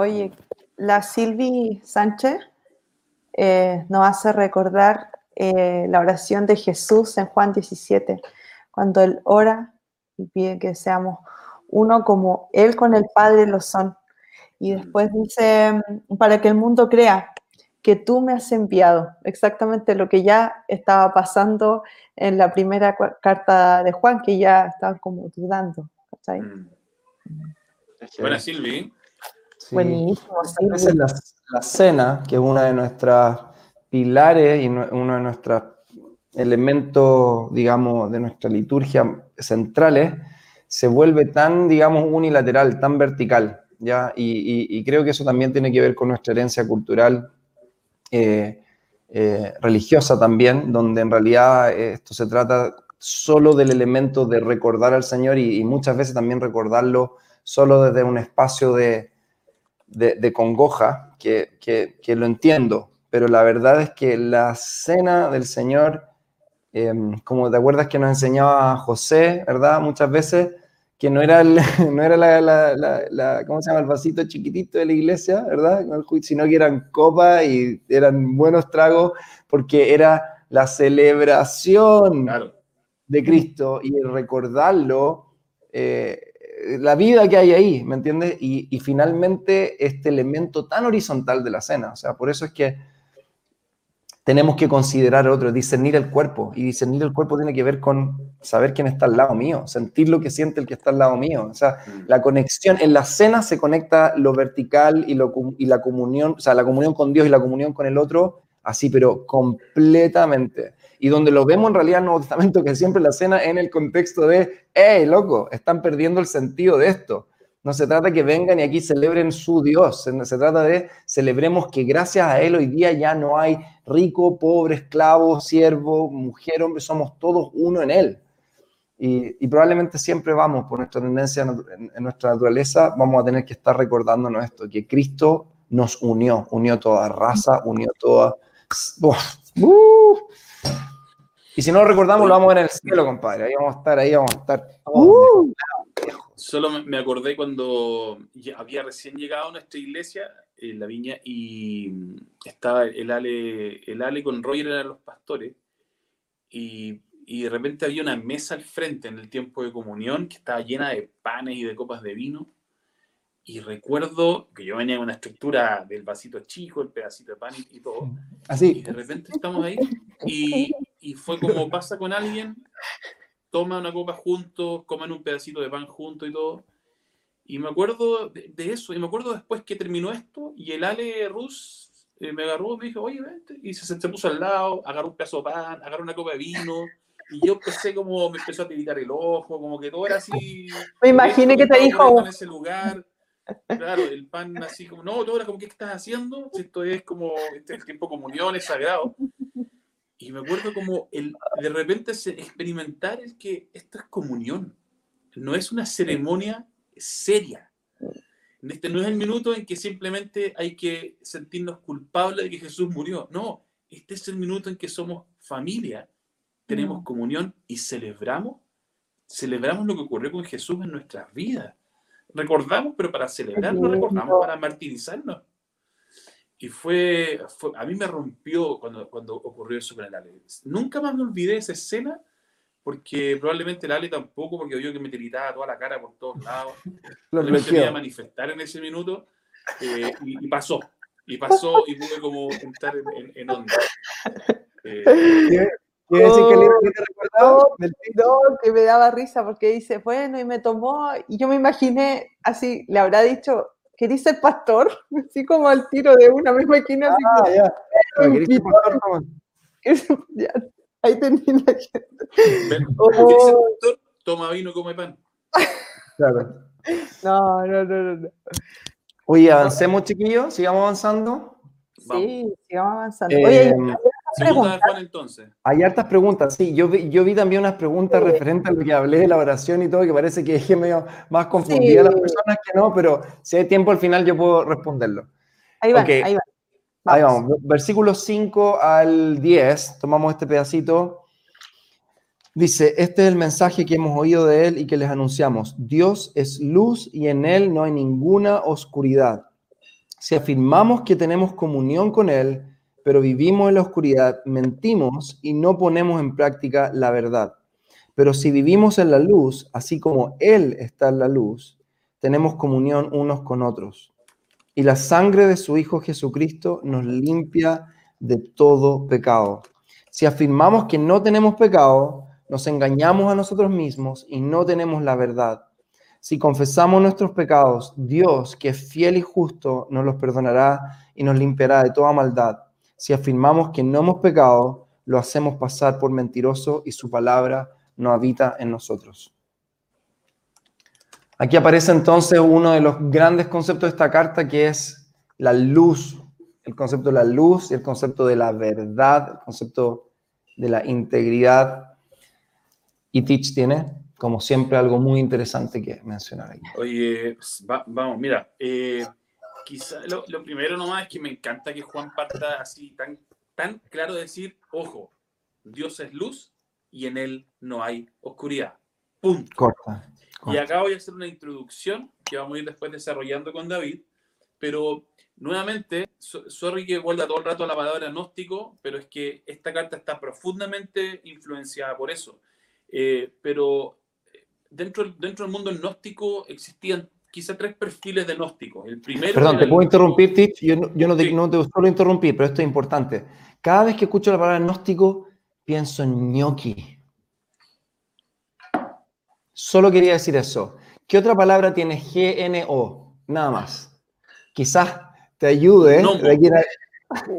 Oye, la Silvi Sánchez eh, nos hace recordar eh, la oración de Jesús en Juan 17, cuando Él ora y pide que seamos uno como Él con el Padre lo son. Y mm. después dice, para que el mundo crea que tú me has enviado, exactamente lo que ya estaba pasando en la primera carta de Juan, que ya estaban como dudando. Mm. Buenas, Silvi. Buenísimo, Silvi. La, la cena, que es una de nuestras pilares y uno de nuestros elementos, digamos, de nuestra liturgia centrales, se vuelve tan, digamos, unilateral, tan vertical, ¿ya? Y, y creo que eso también tiene que ver con nuestra herencia cultural eh, eh, religiosa también, donde en realidad eh, esto se trata solo del elemento de recordar al Señor y, muchas veces también recordarlo solo desde un espacio de, de, congoja, que, que, lo entiendo, pero la verdad es que la cena del Señor, em, como te acuerdas que nos enseñaba José, ¿verdad? Muchas veces, que no era, el, no era la, ¿cómo se llama? El vasito chiquitito de la iglesia, ¿verdad? Sino que eran copas y eran buenos tragos, porque era la celebración de Cristo y recordarlo. Eh, la vida que hay ahí, ¿me entiendes? Y, y, finalmente este elemento tan horizontal de la cena, o sea, por eso es que tenemos que considerar otro, discernir el cuerpo. Y discernir el cuerpo tiene que ver con saber quién está al lado mío, sentir lo que siente el que está al lado mío. O sea, mm. la conexión, en la cena se conecta lo vertical y, lo, y la comunión, o sea, la comunión con Dios y la comunión con el otro, así, pero completamente. Y donde lo vemos en realidad en el Nuevo Testamento, que siempre la cena en el contexto de, hey, loco, están perdiendo el sentido de esto. No se trata que vengan y aquí celebren su Dios, se, trata de celebremos que gracias a Él hoy día ya no hay rico, pobre, esclavo, siervo, mujer, hombre, somos todos uno en Él. Y, probablemente siempre vamos, por nuestra tendencia en, nuestra naturaleza, vamos a tener que estar recordándonos esto, que Cristo nos unió, unió toda raza, unió toda... Uh, y si no lo recordamos, lo vamos a ver en el cielo, compadre. Ahí vamos a estar, ahí vamos a estar. Uh. Solo me acordé cuando había recién llegado a nuestra iglesia, en la viña, y estaba el Ale, el Ale con Roger eran los pastores, y, y, de repente había una mesa al frente en el tiempo de comunión que estaba llena de panes y de copas de vino. Y recuerdo que yo venía con una estructura del vasito chico, el pedacito de pan y, todo. Así. Y de repente estamos ahí y, y fue como pasa con alguien toman una copa juntos, comen un pedacito de pan juntos y todo. Y me acuerdo de, eso, y me acuerdo después que terminó esto, y el Ale Rus eh, me agarró me dijo, oye, vente, y se, se, puso al lado, agarró un pedazo de pan, agarró una copa de vino, y yo empecé como, me empezó a tiritar el ojo, como que todo era así. Me imaginé que te dijo... En ese lugar. Claro, el pan así como, no, todo era como, ¿qué estás haciendo? Esto es como, este es el tiempo de comunión, es sagrado. Y me acuerdo como el, de repente experimentar el que esto es comunión, no es una ceremonia seria. Este no es el minuto en que simplemente hay que sentirnos culpables de que Jesús murió. No, este es el minuto en que somos familia, tenemos comunión y celebramos, celebramos lo que ocurrió con Jesús en nuestras vidas. Recordamos, pero para celebrar no recordamos para martirizarnos. Y fue, a mí me rompió cuando, cuando ocurrió eso con el Ale. Nunca más me olvidé de esa escena, porque probablemente el Ale tampoco, porque vio que me tiritaba toda la cara por todos lados. Probablemente me iba a manifestar en ese minuto, eh, y, pasó. Y pasó, y pude como entrar en, en, onda. Eh, ¿Quiere decir que, que te recordaba? No, que me daba risa porque dice, bueno, y me tomó, y yo me imaginé así, le habrá dicho, ¿querís ser pastor? Así como al tiro de una, imagino así ah, como, ya. ¿Querís ser pastor? Ahí tenía la gente. Oh. Toma vino, come pan. Claro. No, no, no, no. Oye, avancemos, chiquillos, sigamos avanzando. Sí, sigamos avanzando. Oye, entonces. Hay hartas preguntas, sí. Yo vi, yo vi también unas preguntas referentes a lo que hablé de la oración y todo, que parece que es medio más confundida a las personas que no, pero si hay tiempo al final yo puedo responderlo. Ahí va, ahí va. Ahí vamos. Versículos 5 al 10, tomamos este pedacito. Dice, este es el mensaje que hemos oído de él y que les anunciamos. Dios es luz y en él no hay ninguna oscuridad. Si afirmamos que tenemos comunión con él, pero vivimos en la oscuridad, mentimos y no ponemos en práctica la verdad. Pero si vivimos en la luz, así como Él está en la luz, tenemos comunión unos con otros. Y la sangre de su Hijo Jesucristo nos limpia de todo pecado. Si afirmamos que no tenemos pecado, nos engañamos a nosotros mismos y no tenemos la verdad. Si confesamos nuestros pecados, Dios, que es fiel y justo, nos los perdonará y nos limpiará de toda maldad. Si afirmamos que no hemos pecado, lo hacemos pasar por mentiroso y su palabra no habita en nosotros. Aquí aparece entonces uno de los grandes conceptos de esta carta que es la luz, el concepto de la luz y el concepto de la verdad, el concepto de la integridad. Y Teach tiene, como siempre, algo muy interesante que mencionar aquí. Oye, vamos, mira, eh, quizá lo, lo, primero nomás es que me encanta que Juan parta así tan, tan claro de decir, ojo, Dios es luz y en él no hay oscuridad. Punto. Corta. Y acá voy a hacer una introducción que vamos a ir después desarrollando con David, pero nuevamente, sorry que vuelva todo el rato a la palabra gnóstico, pero es que esta carta está profundamente influenciada por eso. Eh, pero eh, dentro, dentro del mundo gnóstico existían quizá tres perfiles de gnósticos. El primero Perdón, te puedo interrumpir, Tich. Yo, no, yo no, te, no te solo interrumpir, pero esto es importante. Cada vez que escucho la palabra gnóstico, pienso en ñoqui. Solo quería decir eso. ¿Qué otra palabra tiene GNO? Nada más. Quizás te ayude.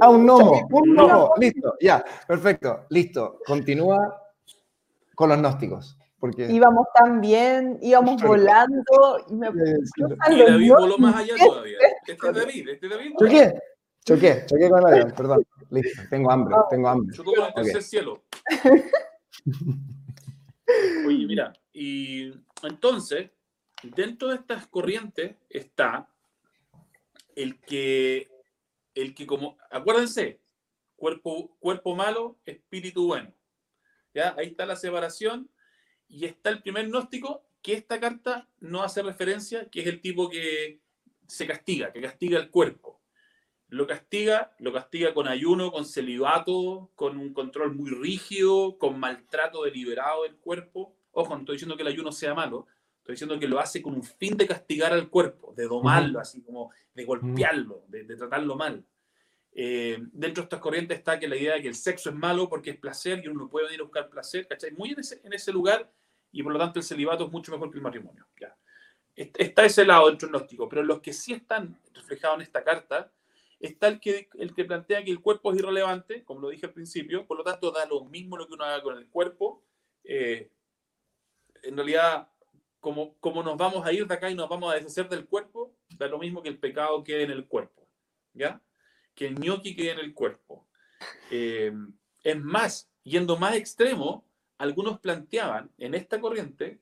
A un gnomo. Un gnomo. Listo, ya. Perfecto. Listo. Continúa con los gnósticos. Porque... Íbamos tan bien, íbamos volando. Y, me... y David voló más allá todavía. Este es David, este es David. Choqué, choqué, choqué con David, perdón. Listo, tengo hambre, tengo hambre. Chocó con el tercer okay. cielo. Oye, mira, y entonces, dentro de estas corrientes está el que, el que como, acuérdense, cuerpo, cuerpo malo, espíritu bueno. ¿Ya? Ahí está la separación y está el primer gnóstico que esta carta no hace referencia, que es el tipo que se castiga, que castiga el cuerpo. Lo castiga, lo castiga con ayuno, con celibato, con un control muy rígido, con maltrato deliberado del cuerpo. Ojo, no estoy diciendo que el ayuno sea malo, estoy diciendo que lo hace con un fin de castigar al cuerpo, de domarlo, así como de golpearlo, de, de tratarlo mal. Eh, dentro de estas corrientes está que la idea de que el sexo es malo porque es placer y uno no puede venir a buscar placer, ¿cachai? Muy en ese, en ese lugar y por lo tanto el celibato es mucho mejor que el matrimonio. ¿ya? Está ese lado del gnóstico, pero los que sí están reflejados en esta carta está el que, el que plantea que el cuerpo es irrelevante, como lo dije al principio, por lo tanto da lo mismo lo que uno haga con el cuerpo. Eh, en realidad, como, como nos vamos a ir de acá y nos vamos a deshacer del cuerpo, da lo mismo que el pecado quede en el cuerpo, ¿ya? Que el ñoqui quede en el cuerpo. Eh, es más, yendo más extremo, algunos planteaban en esta corriente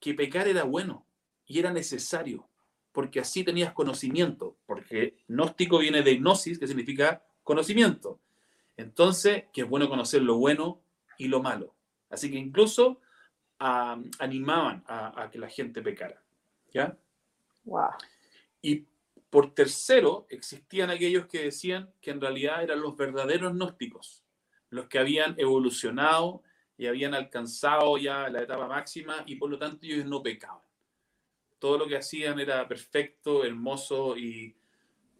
que pecar era bueno y era necesario porque así tenías conocimiento, porque gnóstico viene de gnosis, que significa conocimiento. Entonces, que es bueno conocer lo bueno y lo malo. Así que incluso animaban a, a, que la gente pecara. ¿Ya? Wow. Y por tercero, existían aquellos que decían que en realidad eran los verdaderos gnósticos, los que habían evolucionado y habían alcanzado ya la etapa máxima y por lo tanto ellos no pecaban todo lo que hacían era perfecto, hermoso y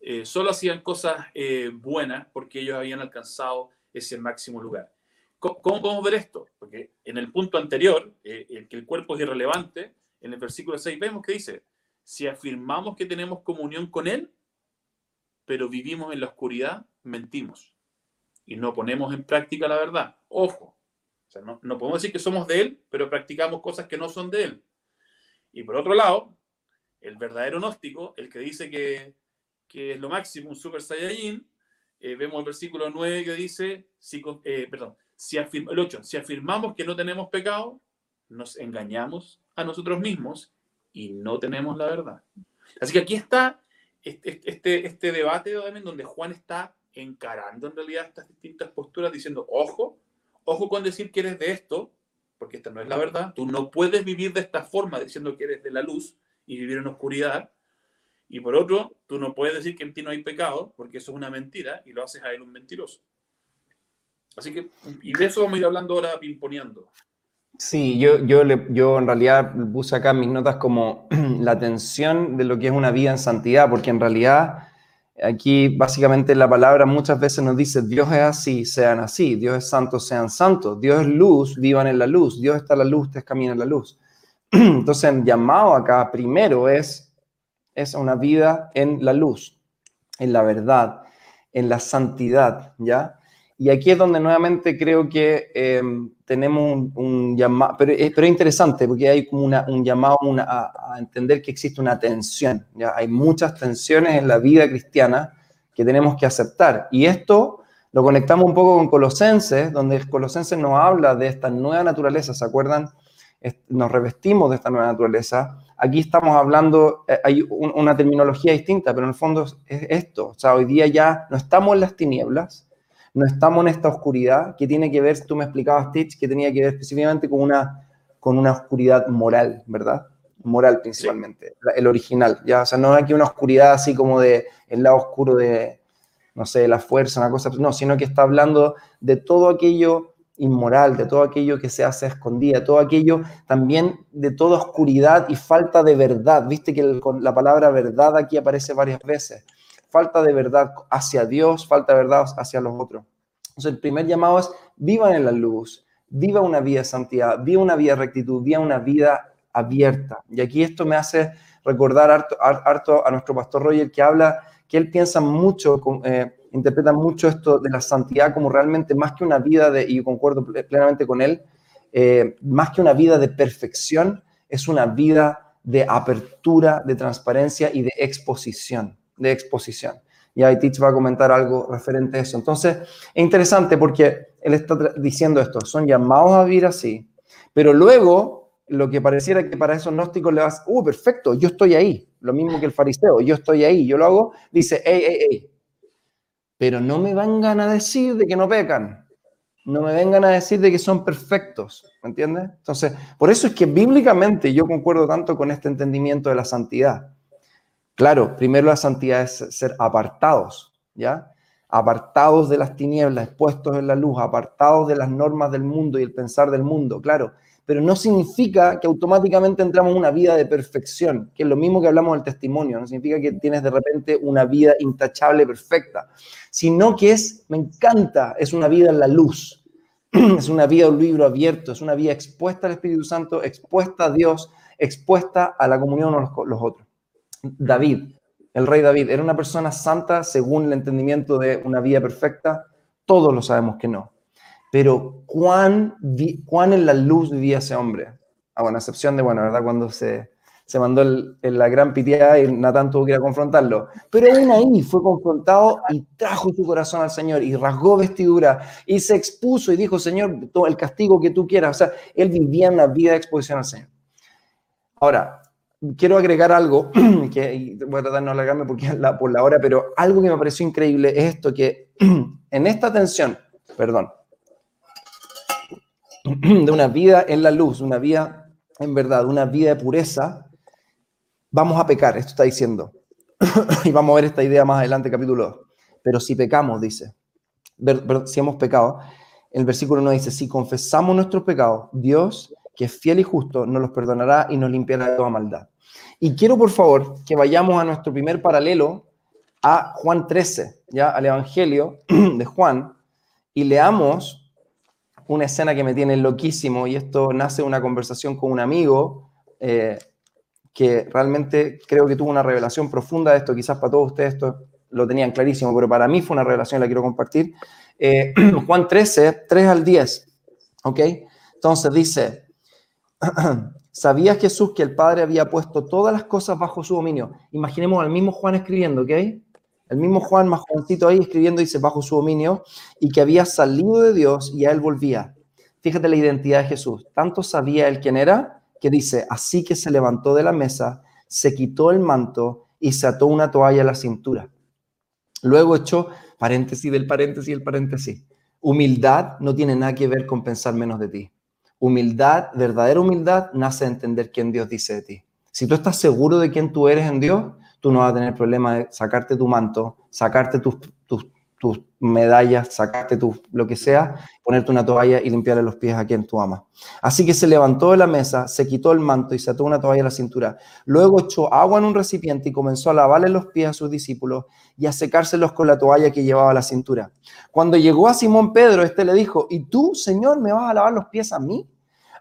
eh, solo hacían cosas eh, buenas porque ellos habían alcanzado ese máximo lugar. ¿Cómo, ¿Cómo, podemos ver esto? Porque en el punto anterior, eh, el que el cuerpo es irrelevante, en el versículo 6 vemos que dice, si afirmamos que tenemos comunión con Él, pero vivimos en la oscuridad, mentimos y no ponemos en práctica la verdad. Ojo, sea, no, no podemos decir que somos de Él, pero practicamos cosas que no son de Él. Y por otro lado, el verdadero gnóstico, el que dice que, que es lo máximo, un super saiyajin, eh, vemos el versículo 9 que dice, si, eh, perdón, si afirma, el 8, si afirmamos que no tenemos pecado, nos engañamos a nosotros mismos y no tenemos la verdad. Así que aquí está este, este, este debate también donde Juan está encarando en realidad estas distintas posturas diciendo, ojo, ojo con decir que eres de esto, porque esta no es la verdad. Tú no puedes vivir de esta forma diciendo que eres de la luz y vivir en oscuridad. Y por otro, tú no puedes decir que en ti no hay pecado, porque eso es una mentira y lo haces a él un mentiroso. Así que, y de eso vamos a ir hablando ahora pimponeando. Sí, yo, yo, le, yo en realidad puse acá mis notas como la tensión de lo que es una vida en santidad, porque en realidad Aquí básicamente la palabra muchas veces nos dice, Dios es así, sean así, Dios es santo, sean santos, Dios es luz, vivan en la luz, Dios está en la luz, ustedes caminan en la luz. Entonces el llamado acá primero es, es una vida en la luz, en la verdad, en la santidad, ¿ya? Y aquí es donde nuevamente creo que eh, tenemos un, llamado, pero, pero, es interesante porque hay como una, un llamado a, a, entender que existe una tensión. ¿ya? Hay muchas tensiones en la vida cristiana que tenemos que aceptar. Y esto lo conectamos un poco con Colosenses, donde Colosenses nos habla de esta nueva naturaleza. ¿Se acuerdan? nos revestimos de esta nueva naturaleza, aquí estamos hablando, eh, hay una terminología distinta, pero en el fondo es esto. O sea, hoy día ya no estamos en las tinieblas, no estamos en esta oscuridad que tiene que ver, tú me explicabas, Stitch, que tenía que ver específicamente con una, con una oscuridad moral, ¿verdad? Moral principalmente, el original, ¿ya? O sea, no aquí una oscuridad así como de el lado oscuro de, no sé, la fuerza, una cosa, no, sino que está hablando de todo aquello inmoral, de todo aquello que se hace escondida, todo aquello también de toda oscuridad y falta de verdad. Viste que la palabra verdad aquí aparece varias veces. Falta de verdad hacia Dios, falta de verdad hacia los otros. Entonces el primer llamado es vivan en la luz, viva una vida de santidad, viva una vida de rectitud, viva una vida abierta. Y aquí esto me hace recordar a nuestro pastor Roger que habla, que él piensa mucho, eh, interpreta mucho esto de la santidad como realmente más que una vida de, y concuerdo plenamente con él, eh, más que una vida de perfección, es una vida de apertura, de transparencia y de exposición, de exposición. Y ahí Teach va a comentar algo referente a eso. Entonces, es interesante porque él está diciendo esto, son llamados a vivir así, pero luego lo que pareciera que para esos gnósticos le vas, uh, perfecto, yo estoy ahí, lo mismo que el fariseo, yo estoy ahí, yo lo hago, dice, hey, hey, hey, pero no me vengan a decir de que no pecan. No me vengan a decir de que son perfectos. ¿Me entiendes? Entonces, por eso es que bíblicamente yo concuerdo tanto con este entendimiento de la santidad. Claro, primero la santidad es ser apartados, ¿ya? Apartados de las tinieblas, expuestos en la luz, apartados de las normas del mundo y el pensar del mundo, claro pero no significa que automáticamente entramos en una vida de perfección, que es lo mismo que hablamos del testimonio, no significa que tienes de repente una vida intachable, perfecta, sino que es, me encanta, es una vida en la luz, es una vida, un libro abierto, es una vida expuesta al Espíritu Santo, expuesta a Dios, expuesta a la comunión con los otros. David, el rey David, ¿era una persona santa según el entendimiento de una vida perfecta? Todos lo sabemos que no pero ¿cuán, cuán en la luz vivía ese hombre? A buena excepción de, bueno, ¿verdad? Cuando se, se mandó el, la gran pitiada y Natán tuvo que ir a confrontarlo. Pero aún ahí fue confrontado y trajo su corazón al Señor y rasgó vestidura y se expuso y dijo, Señor, todo el castigo que tú quieras. O sea, él vivía una vida de exposición al Señor. Ahora, quiero agregar algo, que voy a tratar de no alargarme porque la, por la hora, pero algo que me pareció increíble es esto, que en esta tensión, perdón, de una vida en la luz, una vida en verdad, una vida de pureza, vamos a pecar, esto está diciendo. y vamos a ver esta idea más adelante, capítulo 2. Pero si pecamos, dice, si hemos pecado, el versículo 1 dice, si confesamos nuestros pecados, Dios, que es fiel y justo, nos los perdonará y nos limpiará de toda maldad. Y quiero, por favor, que vayamos a nuestro primer paralelo, a Juan 13, ya al Evangelio de Juan, y leamos una escena que me tiene loquísimo y esto nace de una conversación con un amigo eh, que realmente creo que tuvo una revelación profunda de esto, quizás para todos ustedes esto lo tenían clarísimo, pero para mí fue una revelación y la quiero compartir. Eh, Juan 13, 3 al 10, ¿ok? Entonces dice, ¿sabía Jesús que el Padre había puesto todas las cosas bajo su dominio? Imaginemos al mismo Juan escribiendo, ¿ok? El mismo Juan, más jovencito ahí, escribiendo, dice, bajo su dominio, y que había salido de Dios y a él volvía. Fíjate la identidad de Jesús. Tanto sabía él quién era, que dice, así que se levantó de la mesa, se quitó el manto y se ató una toalla a la cintura. Luego echó paréntesis del paréntesis el paréntesis. Humildad no tiene nada que ver con pensar menos de ti. Humildad, verdadera humildad, nace de entender quién Dios dice de ti. Si tú estás seguro de quién tú eres en Dios, tú no vas a tener problema de sacarte tu manto, sacarte tus, tus, medallas, sacarte tu, lo que sea, ponerte una toalla y limpiarle los pies a quien tú amas. Así que se levantó de la mesa, se quitó el manto y se ató una toalla a la cintura. Luego echó agua en un recipiente y comenzó a lavarle los pies a sus discípulos y a secárselos con la toalla que llevaba a la cintura. Cuando llegó a Simón Pedro, este le dijo, ¿y tú, Señor, me vas a lavar los pies a mí?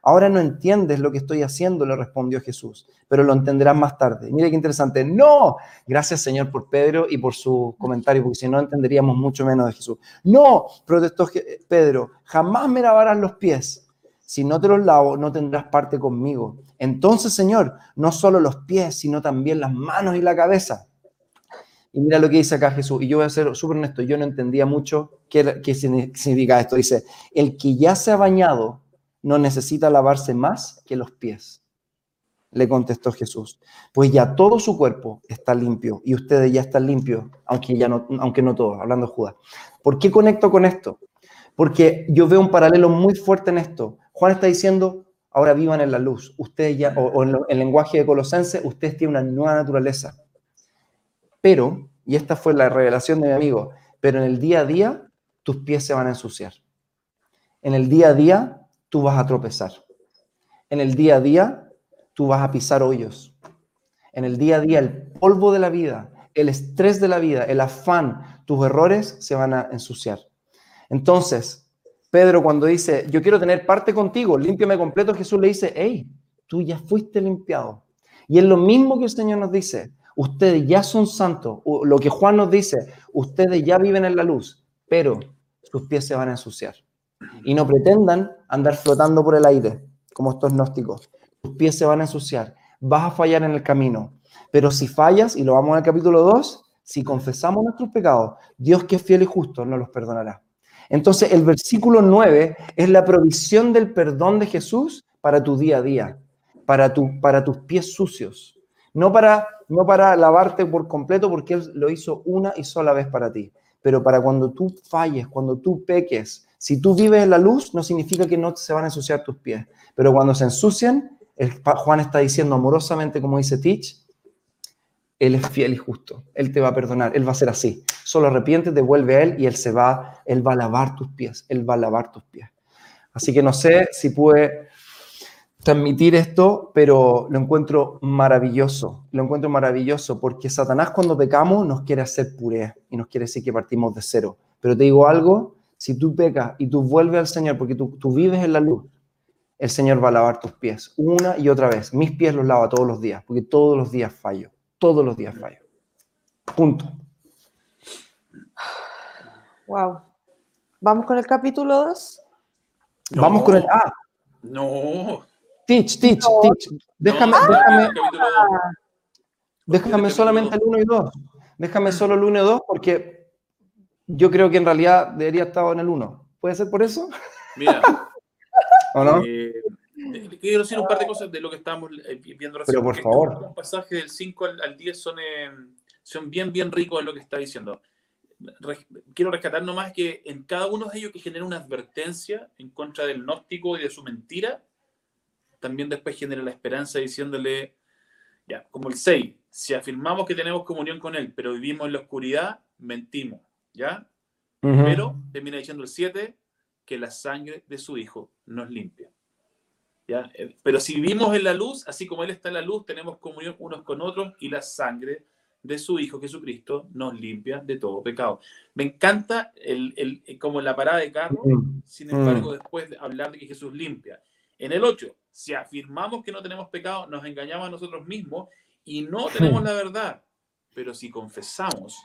Ahora no entiendes lo que estoy haciendo, le respondió Jesús, pero lo entenderás más tarde. Mire qué interesante. No, gracias Señor por Pedro y por su comentario, porque si no entenderíamos mucho menos de Jesús. No, protestó Pedro, jamás me lavarás los pies. Si no te los lavo, no tendrás parte conmigo. Entonces, Señor, no solo los pies, sino también las manos y la cabeza. Y mira lo que dice acá Jesús. Y yo voy a ser súper honesto, yo no entendía mucho qué, qué significa esto. Dice, el que ya se ha bañado no necesita lavarse más que los pies. Le contestó Jesús, pues ya todo su cuerpo está limpio y ustedes ya están limpios, aunque, ya no, aunque no todos, hablando Judas. ¿Por qué conecto con esto? Porque yo veo un paralelo muy fuerte en esto. Juan está diciendo, ahora vivan en la luz. Ustedes ya, o, en el lenguaje de Colosense, ustedes tienen una nueva naturaleza. Pero, y esta fue la revelación de mi amigo, pero en el día a día tus pies se van a ensuciar. En el día a día tú vas a tropezar. En el día a día tú vas a pisar hoyos. En el día a día el polvo de la vida, el estrés de la vida, el afán, tus errores se van a ensuciar. Entonces, Pedro cuando dice, yo quiero tener parte contigo, límpiame completo, Jesús le dice, hey, tú ya fuiste limpiado. Y es lo mismo que el Señor nos dice, ustedes ya son santos, lo que Juan nos dice, ustedes ya viven en la luz, pero sus pies se van a ensuciar. Y no pretendan andar flotando por el aire, como estos gnósticos. Tus pies se van a ensuciar, vas a fallar en el camino. Pero si fallas, y lo vamos al capítulo 2, si confesamos nuestros pecados, Dios que es fiel y justo nos los perdonará. Entonces, el versículo 9 es la provisión del perdón de Jesús para tu día a día, para, tu, para tus pies sucios. No para, no para lavarte por completo, porque Él lo hizo una y sola vez para ti. Pero para cuando tú falles, cuando tú peques, si tú vives en la luz, no significa que no se van a ensuciar tus pies. Pero cuando se ensucian, Juan está diciendo amorosamente, como dice Teach, él es fiel y justo. Él te va a perdonar. Él va a ser así. Solo arrepiente, devuelve a Él y Él se va, Él va a lavar tus pies. Él va a lavar tus pies. Así que no sé si pude transmitir esto, pero lo encuentro maravilloso. Lo encuentro maravilloso porque Satanás cuando pecamos nos quiere hacer puré y nos quiere decir que partimos de cero. Pero te digo algo, si tú pecas y tú vuelves al Señor porque tú, tú vives en la luz, el Señor va a lavar tus pies una y otra vez. Mis pies los lava todos los días porque todos los días fallo todos los días fallo. Punto. Wow. ¿Vamos con el capítulo 2? Vamos con el A. No. Teach, teach, teach. Déjame, déjame, déjame solamente el 1 y 2. Déjame solo el 1 y 2 porque yo creo que en realidad debería estar en el 1. ¿Puede ser por eso? Mira. ¿O no? Eh, quiero decir un par de cosas de lo que estábamos eh, viendo recién. Pero por favor. Los pasajes del 5 al, 10 son, eh, son bien, bien ricos en lo que está diciendo. quiero rescatar nomás que en cada uno de ellos que genera una advertencia en contra del gnóstico y de su mentira, también después genera la esperanza diciéndole, ya, como el 6, si afirmamos que tenemos comunión con Él, pero vivimos en la oscuridad, mentimos, ¿ya? Pero termina diciendo el 7, que la sangre de su Hijo nos limpia. Eh, pero si vivimos en la luz, así como Él está en la luz, tenemos comunión unos con otros y la sangre de su Hijo Jesucristo nos limpia de todo pecado. Me encanta el, el, como la parada de carro, mm. sin embargo, mm. después de hablar de que Jesús limpia. En el 8, si afirmamos que no tenemos pecado, nos engañamos a nosotros mismos y no tenemos la verdad. Pero si confesamos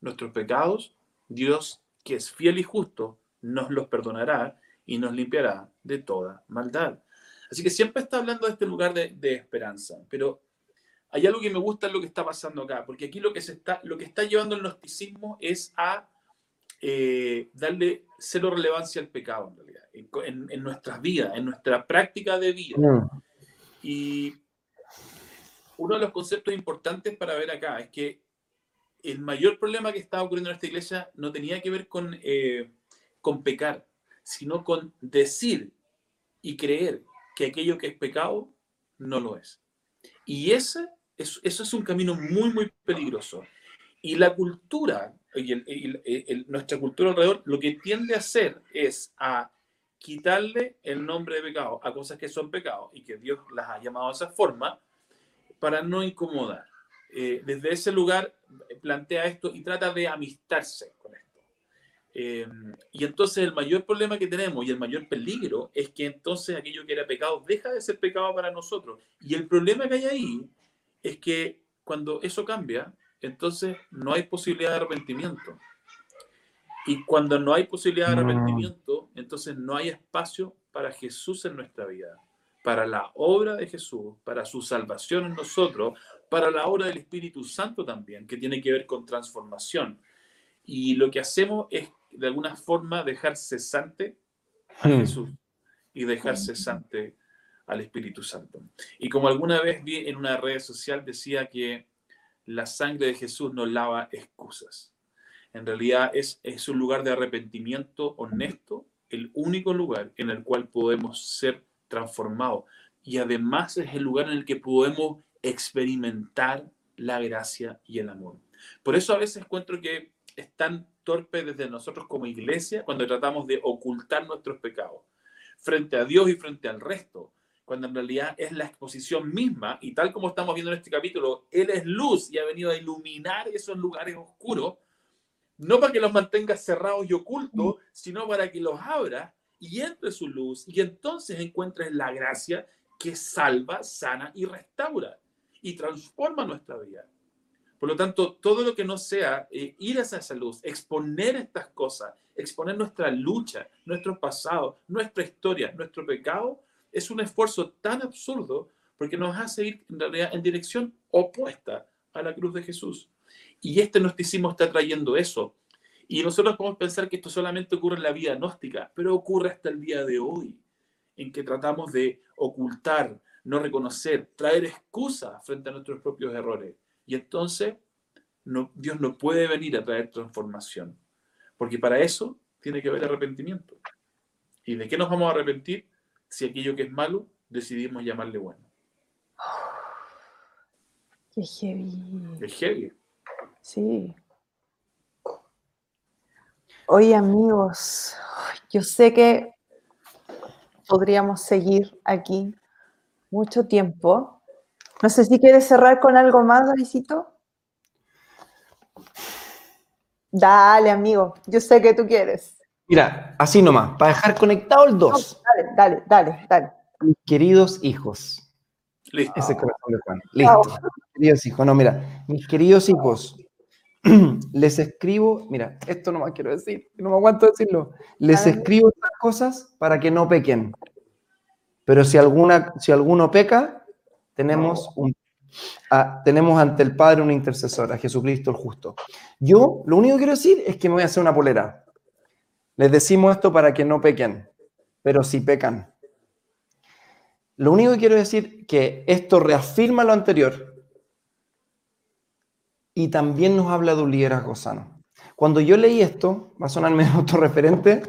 nuestros pecados, Dios, que es fiel y justo, nos los perdonará y nos limpiará de toda maldad. Así que siempre está hablando de este lugar de, esperanza, pero hay algo que me gusta en lo que está pasando acá, porque aquí lo que, se está, lo que está llevando el gnosticismo es a eh, darle cero relevancia al pecado, en realidad, en, en, nuestras vidas, en nuestra práctica de vida. Mm. Y uno de los conceptos importantes para ver acá es que el mayor problema que estaba ocurriendo en esta iglesia no tenía que ver con, eh, con pecar, sino con decir y creer que aquello que es pecado no lo es. Y ese, eso, es un camino muy, muy peligroso. Y la cultura, y nuestra cultura alrededor, lo que tiende a hacer es a quitarle el nombre de pecado a cosas que son pecados y que Dios las ha llamado de esa forma para no incomodar. Eh, desde ese lugar plantea esto y trata de amistarse con esto. Em, y entonces el mayor problema que tenemos y el mayor peligro es que entonces aquello que era pecado deja de ser pecado para nosotros. Y el problema que hay ahí es que cuando eso cambia, entonces no hay posibilidad de arrepentimiento. Y cuando no hay posibilidad de arrepentimiento, entonces no hay espacio para Jesús en nuestra vida, para la obra de Jesús, para su salvación en nosotros, para la obra del Espíritu Santo también, que tiene que ver con transformación. Y lo que hacemos es de alguna forma dejar cesante a hmm. Jesús. y dejar cesante al Espíritu Santo. Y como alguna vez vi en una red social, decía que la sangre de Jesús nos lava excusas. En realidad es, es un lugar de arrepentimiento honesto, el único lugar en el cual podemos ser transformados. Y además es el lugar en el que podemos experimentar la gracia y el amor. Por eso a veces encuentro que es tan torpe desde nosotros como iglesia cuando tratamos de ocultar nuestros pecados frente a Dios y frente al resto, cuando en realidad es la exposición misma y tal como estamos viendo en este capítulo, Él es luz y ha venido a iluminar esos lugares oscuros, no para que los mantenga cerrados y ocultos, sino para que los abra y entre su luz y entonces encuentres la gracia que salva, sana y restaura y transforma nuestra vida. Por lo tanto, todo lo que no sea eh, ir hacia esa luz, exponer estas cosas, exponer nuestra lucha, nuestro pasado, nuestra historia, nuestro pecado, es un esfuerzo tan absurdo porque nos hace ir en en dirección opuesta a la cruz de Jesús. Y este gnosticismo está trayendo eso. Y nosotros podemos pensar que esto solamente ocurre en la vida gnóstica, pero ocurre hasta el día de hoy, en que tratamos de ocultar, no reconocer, traer excusas frente a nuestros propios errores. Y entonces no, Dios no puede venir a traer transformación, porque para eso tiene que haber arrepentimiento. ¿Y de qué nos vamos a arrepentir si aquello que es malo decidimos llamarle bueno? Qué heavy. Es heavy. Sí. Oye, amigos, yo sé que podríamos seguir aquí mucho tiempo, no sé si quieres cerrar con algo más, Davidito. Dale, amigo, yo sé que tú quieres. Mira, así nomás, para dejar conectado el 2. Dale, dale, dale, dale. Mis queridos hijos. Listo. Ese corazón de Juan. Listo. Queridos hijos, no, mira, mis queridos hijos, les escribo, mira, esto no más quiero decir, no me aguanto decirlo. Les escribo estas cosas para que no pequen. Pero si, alguna, si alguno peca, tenemos, un, tenemos ante el Padre una intercesora, Jesucristo el justo. Yo lo único que quiero decir es que me voy a hacer una polera. Les decimos esto para que no pequen, pero si pecan. Lo único que quiero decir que esto reafirma lo anterior y también nos habla de un liderazgo sano. Cuando yo leí esto, va a sonarme autorreferente,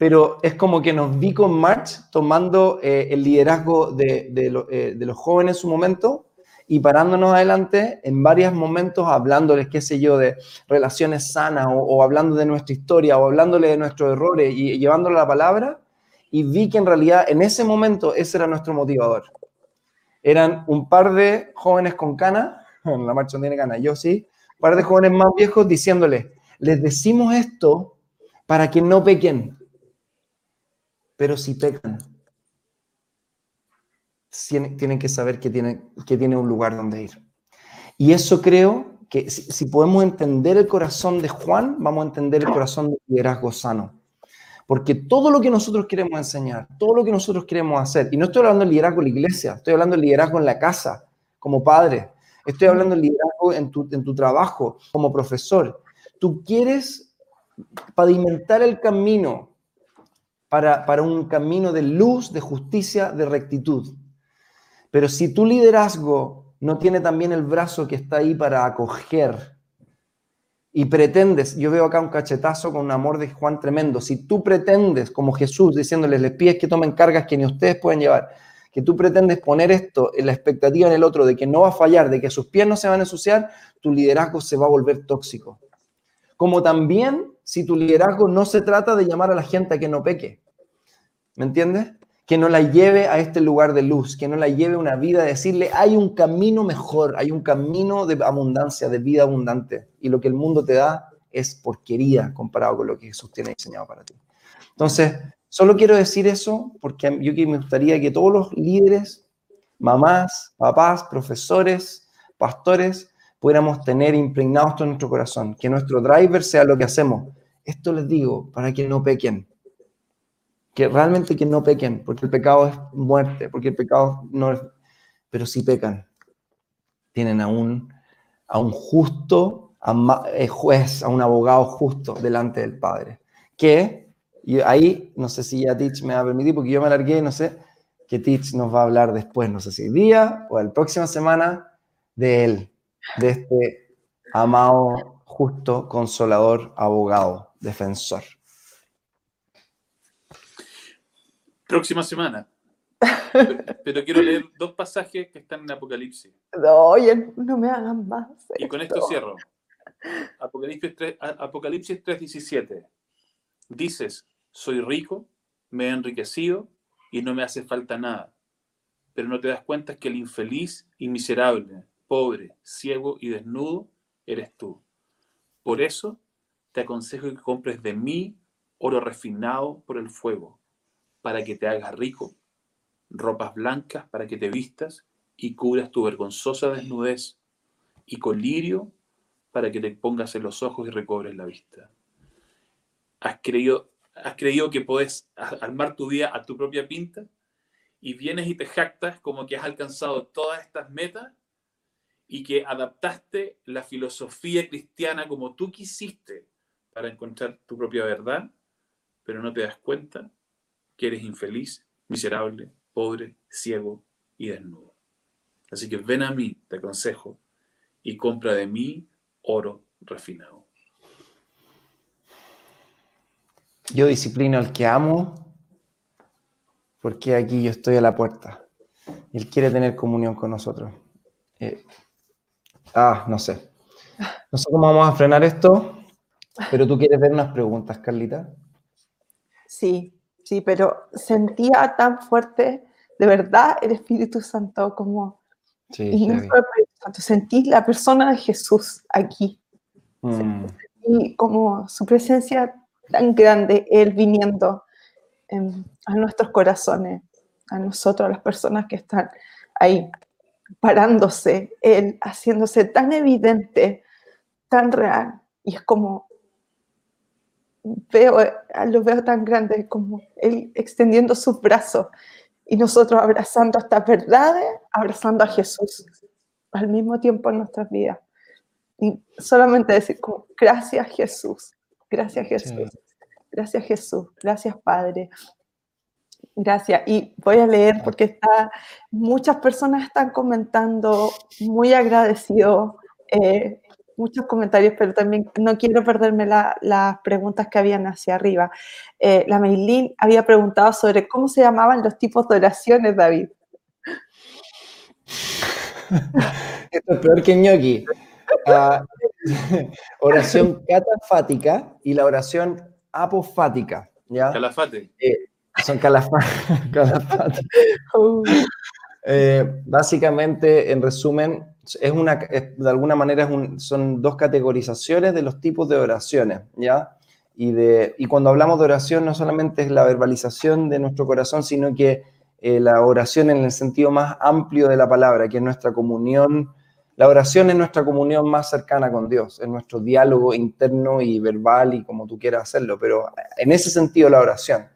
pero es como que nos vi con March tomando eh, el liderazgo de, eh, de, los jóvenes en su momento y parándonos adelante en varios momentos hablándoles, qué sé yo, de relaciones sanas o, hablando de nuestra historia o hablándoles de nuestros errores y, llevándole la palabra y vi que en realidad en ese momento ese era nuestro motivador. Eran un par de jóvenes con cana, la marcha no tiene cana, yo sí, un par de jóvenes más viejos diciéndoles, les decimos esto para que no pequen, pero si pecan, tienen que saber que tiene, que tiene un lugar donde ir. Y eso creo que si, podemos entender el corazón de Juan, vamos a entender el corazón del liderazgo sano. Porque todo lo que nosotros queremos enseñar, todo lo que nosotros queremos hacer, y no estoy hablando del liderazgo en la iglesia, estoy hablando del liderazgo en la casa, como padre, estoy hablando del liderazgo en tu, en tu trabajo, como profesor. Tú quieres pavimentar el camino para, un camino de luz, de justicia, de rectitud. Pero si tu liderazgo no tiene también el brazo que está ahí para acoger y pretendes, yo veo acá un cachetazo con un amor de Juan tremendo, si tú pretendes, como Jesús, diciéndoles, les pides que tomen cargas que ni ustedes pueden llevar, que tú pretendes poner esto en la expectativa en el otro de que no va a fallar, de que sus pies no se van a ensuciar, tu liderazgo se va a volver tóxico. Como también si tu liderazgo no se trata de llamar a la gente a que no peque. ¿Me entiendes? Que no la lleve a este lugar de luz, que no la lleve a una vida de decirle, hay un camino mejor, hay un camino de abundancia, de vida abundante. Y lo que el mundo te da es porquería comparado con lo que Jesús tiene diseñado para ti. Entonces, solo quiero decir eso porque yo me gustaría que todos los líderes, mamás, papás, profesores, pastores, pudiéramos tener impregnado esto en nuestro corazón, que nuestro driver sea lo que hacemos. Esto les digo para que no pequen, que realmente que no pequen, porque el pecado es muerte, porque el pecado no es... Pero si pecan, tienen a un, a un justo a, eh, juez, a un abogado justo delante del Padre, que Y ahí, no sé si ya Teach me va a permitir, porque yo me alargué, no sé, que Teach nos va a hablar después, no sé si día o la próxima semana, de él, de este amado, justo, consolador, abogado, defensor. Próxima semana. Pero, pero quiero leer dos pasajes que están en Apocalipsis. No, oye, no me hagan más. Y con esto cierro. Apocalipsis 3, Apocalipsis 3:17. Dices, soy rico, me he enriquecido y no me hace falta nada. Pero no te das cuenta que el infeliz y miserable, pobre, ciego y desnudo eres tú. Por eso te aconsejo que compres de mí oro refinado por el fuego, para que te hagas rico, ropas blancas para que te vistas y cubras tu vergonzosa desnudez, y colirio para que te pongas en los ojos y recobres la vista. ¿Has creído, has creído que puedes armar tu día a tu propia pinta? Y vienes y te jactas como que has alcanzado todas estas metas y que adaptaste la filosofía cristiana como tú quisiste para encontrar tu propia verdad, pero no te das cuenta que eres infeliz, miserable, pobre, ciego y desnudo. Así que ven a mí, te aconsejo, y compra de mí oro refinado. Yo disciplino al que amo, porque aquí yo estoy a la puerta. Él quiere tener comunión con nosotros. Eh, ah, no sé. No sé cómo vamos a frenar esto, pero tú quieres ver unas preguntas, Carlita. Sí, sí, pero sentía tan fuerte, de verdad, el Espíritu Santo como... Sí, y no heavy. solo el Espíritu Santo, sentí la persona de Jesús aquí. Mm, y como su presencia tan grande, Él viniendo em, a nuestros corazones, a nosotros, a las personas que están ahí, parándose, Él haciéndose tan evidente, tan real. Y es como, veo, lo veo tan grande, como Él extendiendo sus brazos y nosotros abrazando estas verdades, abrazando a Jesús al mismo tiempo en nuestras vidas. Y solamente decir como, gracias Jesús, gracias Jesús, gracias Jesús, gracias Padre. Gracias. Y voy a leer porque está, muchas personas están comentando, muy agradecido, eh, muchos comentarios, pero también no quiero perderme la- las preguntas que habían hacia arriba. Eh, la Meilín había preguntado sobre cómo se llamaban los tipos de oraciones, David. Esto es peor que ñoqui. Ah, oración catafática y la oración apofática. ¿ya? Calafate. Son calafa- calafáticas. Uh, Eh, básicamente, en resumen, es una, es- de alguna manera es un- son dos categorizaciones de los tipos de oraciones, ¿ya? Y, de, y cuando hablamos de oración, no solamente es la verbalización de nuestro corazón, sino que eh, la oración en el sentido más amplio de la palabra, que es nuestra comunión. La oración es nuestra comunión más cercana con Dios, es nuestro diálogo interno y verbal y como tú quieras hacerlo, pero en ese sentido la oración.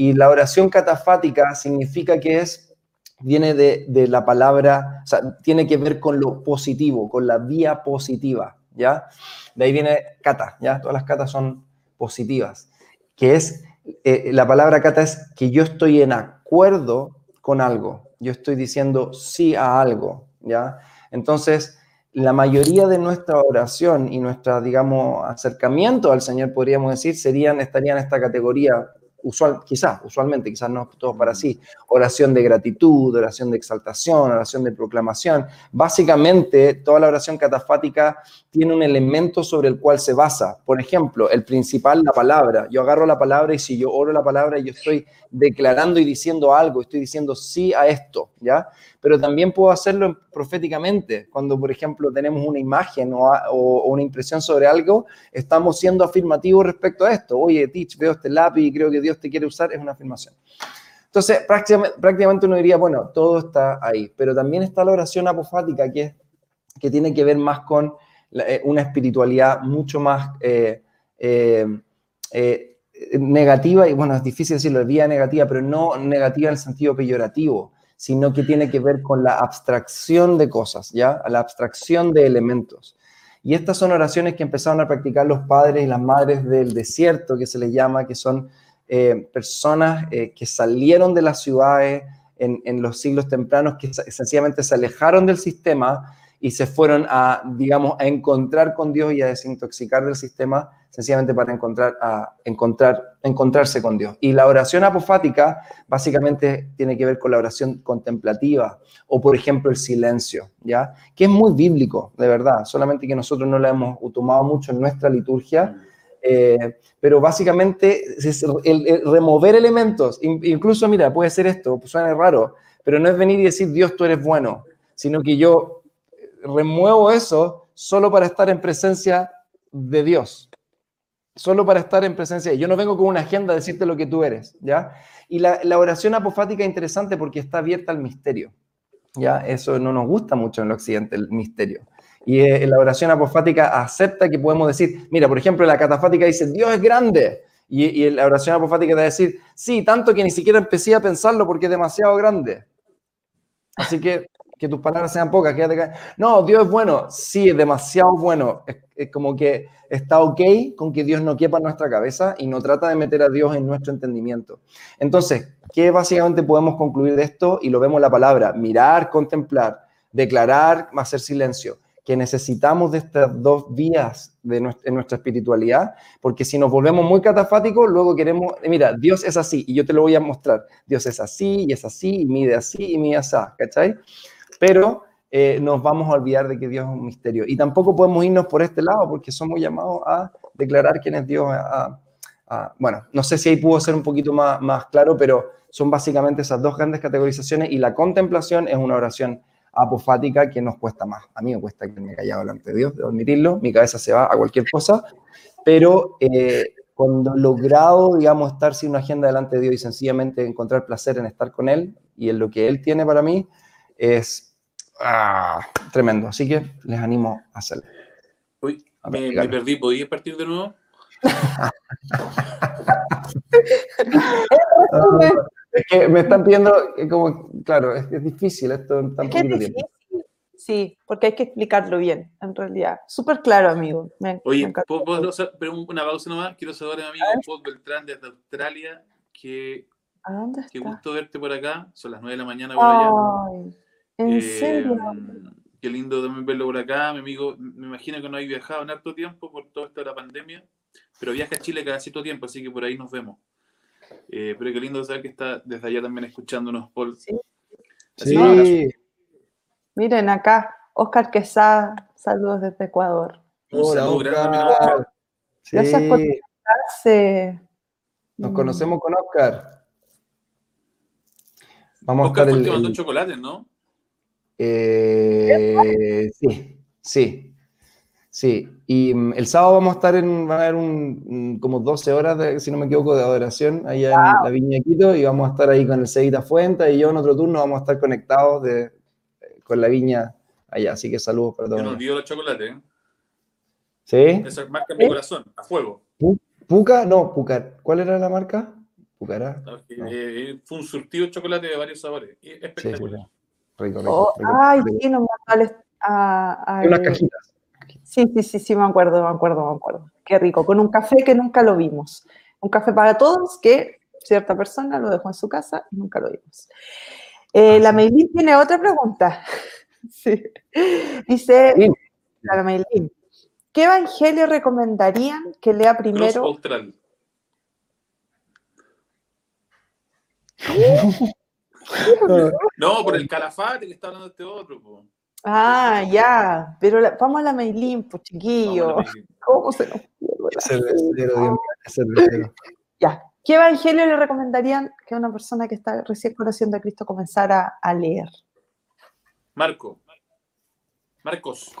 Y la oración catafática significa que es viene de, de la palabra, o sea, tiene que ver con lo positivo, con la vía positiva, ¿ya? De ahí viene kata, ¿ya? Todas las katas son positivas, que es, eh, la palabra kata es que yo estoy en acuerdo con algo, yo estoy diciendo sí a algo, ¿ya? Entonces, la mayoría de nuestra oración y nuestra, digamos, acercamiento al Señor, podríamos decir, serían, estarían en esta categoría usual, quizás, usualmente, quizás no todos para sí, oración de gratitud, oración de exaltación, oración de proclamación. Básicamente, toda la oración catafática tiene un elemento sobre el cual se basa. Por ejemplo, el principal, la palabra. Yo agarro la palabra y si yo oro la palabra, yo estoy declarando y diciendo algo, estoy diciendo sí a esto, ¿ya? Pero también puedo hacerlo proféticamente. Cuando, por ejemplo, tenemos una imagen o, a- o- o una impresión sobre algo, estamos siendo afirmativos respecto a esto. Oye, Teach, veo este lápiz y creo que Dios te quiere usar, es una afirmación. Entonces, prácticamente, uno diría, bueno, todo está ahí, pero también está la oración apofática, que, es, que tiene que ver más con eh, una espiritualidad mucho más eh, eh, negativa, y bueno, es difícil decirlo, vía negativa, pero no negativa en el sentido peyorativo, sino que tiene que ver con la abstracción de cosas, ¿ya? La abstracción de elementos. Y estas son oraciones que empezaron a practicar los padres y las madres del desierto, que se les llama, que son eh, personas eh, que salieron de las ciudades en, los siglos tempranos, que sencillamente se alejaron del sistema y se fueron a, digamos, a encontrar con Dios y a desintoxicar del sistema, sencillamente para encontrar, a encontrar, encontrarse con Dios. Y la oración apofática básicamente tiene que ver con la oración contemplativa o, por ejemplo, el silencio, ¿ya? Que es muy bíblico, de verdad, solamente que nosotros no la hemos tomado mucho en nuestra liturgia. Eh, pero básicamente es el, remover elementos, incluso mira, puede ser esto, suena raro, pero no es venir y decir Dios tú eres bueno, sino que yo remuevo eso solo para estar en presencia de Dios. Solo para estar en presencia. Yo no vengo con una agenda a decirte lo que tú eres, ¿ya? Y la, oración apofática es interesante porque está abierta al misterio, ¿ya? Eso no nos gusta mucho en el occidente, el misterio. Y eh, la oración apofática acepta que podemos decir, mira, por ejemplo, la catafática dice, Dios es grande. Y, la oración apofática te va a decir, sí, tanto que ni siquiera empecé a pensarlo porque es demasiado grande. Así que que tus palabras sean pocas, quédate No, Dios es bueno, sí, es demasiado bueno. Es, como que está ok con que Dios no quepa nuestra cabeza y no trata de meter a Dios en nuestro entendimiento. Entonces, ¿qué básicamente podemos concluir de esto? Y lo vemos la palabra, mirar, contemplar, declarar, hacer silencio que necesitamos de estas dos vías de nuestra, en nuestra espiritualidad, porque si nos volvemos muy catafáticos, luego queremos, mira, Dios es así, y yo te lo voy a mostrar, Dios es así, y es así, y mide así, y mide así, ¿cachai? pero eh, nos vamos a olvidar de que Dios es un misterio. Y tampoco podemos irnos por este lado porque somos llamados a declarar quién es Dios. bueno, no sé si ahí pudo ser un poquito más claro, pero son básicamente esas dos grandes categorizaciones y la contemplación es una oración apofática que nos cuesta más. A mí me cuesta que me callado delante de Dios, debo admitirlo, mi cabeza se va a cualquier cosa, pero eh, cuando he logrado, digamos, estar sin una agenda delante de Dios y sencillamente encontrar placer en estar con Él y en lo que Él tiene para mí, es Ah, tremendo. Que les animo a hacerlo. Uy, me, perdí. ¿Podías partir de nuevo? es que me están pidiendo, como, claro, es, es difícil esto en tan poquito tiempo. Sí, porque hay que explicarlo bien, en realidad. Súper claro, amigo. Oye, ¿puedo, pero una pausa nomás. Quiero saludar a mi amigo Paul Beltrán desde Australia, que, ¿A dónde está? qué gusto verte por acá. Son las 9 de la mañana por allá. ¿En serio? Em, qué lindo también verlo por acá, mi amigo. Me imagino que no hay viajado en harto tiempo por toda esta la pandemia, pero viaja a Chile cada cierto tiempo, así que por ahí nos vemos. Eh, pero qué lindo saber que está desde allá también escuchándonos, Paul. Sí. sí. Miren acá, Oscar Quesada, saludos desde Ecuador. Un saludo grande, Gracias por conectarse. Nos conocemos con Oscar. Vamos Oscar a estar el, el... chocolates, ¿no? Eh, sí, sí, sí. Y mm, el sábado vamos a estar en, va a haber un, como 12 horas, de, si no me equivoco, de adoración allá en la Viña Quito y vamos a estar ahí con el Seguita Fuente y yo en otro turno vamos a estar conectados de, con la Viña allá. Así que saludos para todos. Yo nos dio el chocolate, ¿eh? ¿Sí? Esa marca mi corazón, a fuego. ¿Puca? No, Pucar. ¿Cuál era la marca? Pucará. Eh, fue un surtido de chocolate de varios sabores. Espectacular. Rico, rico, oh, ay, sí, no me a, Unas cajitas. Sí, sí, sí, sí, me acuerdo, me acuerdo, me acuerdo. Qué rico, con un café que nunca lo vimos. Un café para todos que cierta persona lo dejó en su casa y nunca lo vimos. Eh, ah, la Meilín tiene otra pregunta. sí. Dice, la Meilín, ¿qué evangelio recomendarían que lea primero? No, por el calafate que está hablando este otro. Ah, ya, pero vamos a la Meilín, pues chiquillo. ¿Cómo se nos Ya, ¿qué evangelio le recomendarían que una persona que está recién conociendo a Cristo comenzara a leer? Marco. Marcos.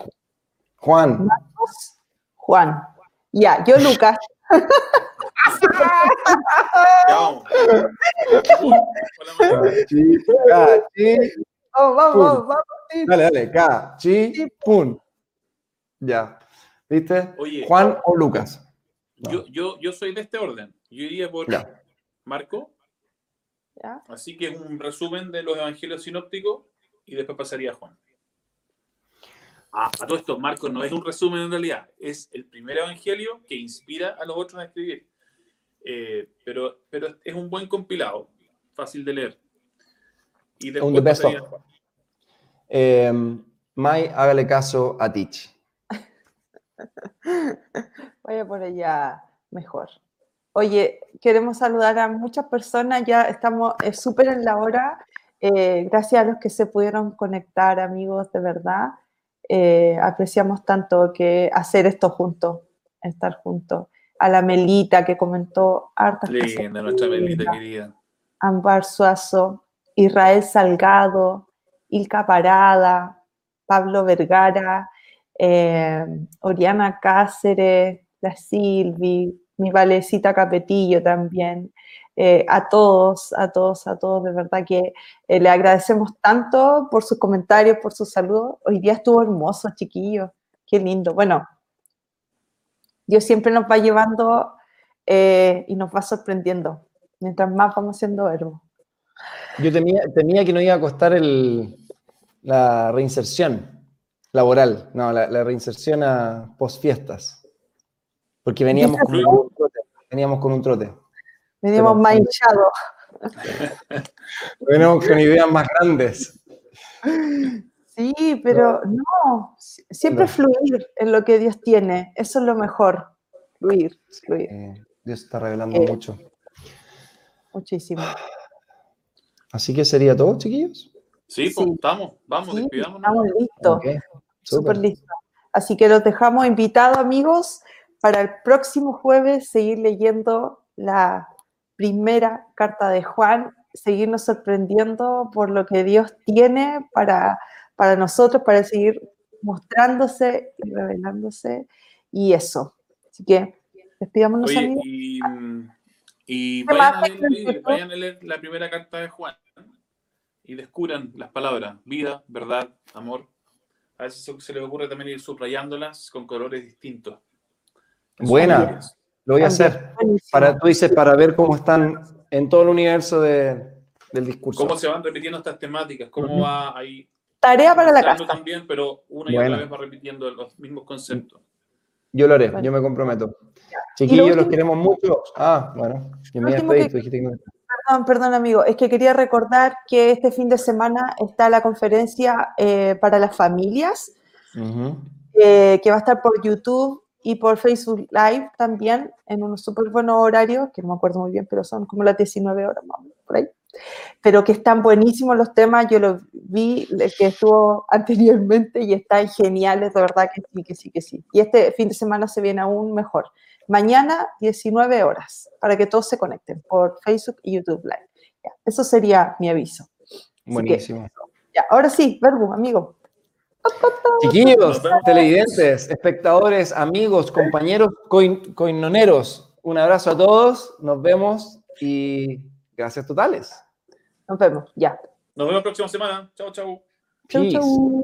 Juan. Marcos. Juan. Ya, yo Lucas. vamos, vamos, vamos. Dale, dale, K, chi, pum. Ya. ¿Viste? Juan o Lucas. Yo, yo, yo soy de este orden. Yo iría por Marco. Así que es un resumen de los evangelios sinópticos y después pasaría a Juan. Ah, a todo esto, Marco no es un resumen en realidad, es el primer evangelio que inspira a los otros a escribir. Eh, pero, pero es un buen compilado, fácil de leer. Y Un the best of. Eh, Mai, hágale caso a Teach. Vaya por allá mejor. Oye, queremos saludar a muchas personas, ya estamos eh, súper en la hora. Eh, gracias a los que se pudieron conectar, amigos, de verdad. Eh, apreciamos tanto que hacer esto juntos, estar juntos. A la Melita que comentó hartas cosas Linda, nuestra Melita querida. Ambar Suazo, Israel Salgado, Ilka Parada, Pablo Vergara, eh, Oriana Cáceres, la Silvi, mi Valecita Capetillo también. Eh, a todos, a todos, a todos, de verdad que eh, le agradecemos tanto por sus comentarios, por sus saludos. Hoy día estuvo hermoso, chiquillo. Qué lindo. Bueno, Dios siempre nos va llevando y nos va sorprendiendo mientras más vamos siendo verbo. Yo temía, temía que no iba a costar el, la reinserción laboral, no, la, la reinserción a posfiestas. Porque veníamos con un trote. Veníamos con un trote. Pero- más hinchados. Veníamos con ideas más grandes. Sí, pero no, si- siempre No. fluir en lo que Dios tiene, eso es lo mejor, fluir, fluir, Eh, Dios está revelando Eh, mucho. muchísimo. Así que sería todo, chiquillos. Sí, pues, Sí. estamos, vamos, Sí, despidámonos. estamos listos, Ok, súper súper. listos. Así que los dejamos invitados, amigos, para el próximo jueves seguir leyendo la primera carta de Juan, seguirnos sorprendiendo por lo que Dios tiene para, para nosotros, para seguir mostrándose y revelándose, y eso. Así que despidámonos, Oye, amigos. y, mm, y ¿Qué vayan, a leer, vayan a leer la primera carta de Juan y descubran las palabras vida, verdad, amor. A veces se- se les ocurre también ir subrayándolas con colores distintos. Buena. Lo voy a hacer. Para, tú dices, para ver cómo están en todo el universo de- del discurso. ¿Cómo se van repitiendo estas temáticas? ¿Cómo va ahí? Tarea para la casa. también, pero una y Bueno. otra vez va repitiendo los mismos conceptos. Yo lo haré, yo me comprometo. Chiquillos, lo los queremos mucho. Ah, bueno. Despedí, que- dijiste que no. Perdón, perdón, amigo. Es que quería recordar que este fin de semana está la conferencia eh, para las familias, Ujú. eh, que va a estar por YouTube y por Facebook Live también, en unos súper buenos horarios, que no me acuerdo muy bien, pero son como las 19 horas más o menos, por ahí. Pero que están buenísimos los temas. Yo los vi, el que estuvo anteriormente, y están geniales, de verdad que sí, que sí, que sí. Y este fin de semana se viene aún mejor. Mañana, 19 horas, para que todos se conecten por Facebook y YouTube Live. Ya, eso sería mi aviso. Buenísimo. Ya, ahora sí, Verbo, amigo. Chiquillos, televidentes, espectadores, amigos, compañeros, coin- coinoneros, un abrazo a todos, nos vemos y gracias totales. Nos vemos, ya. Nos vemos la próxima semana. Chao, chau. Chau, Peace. chau.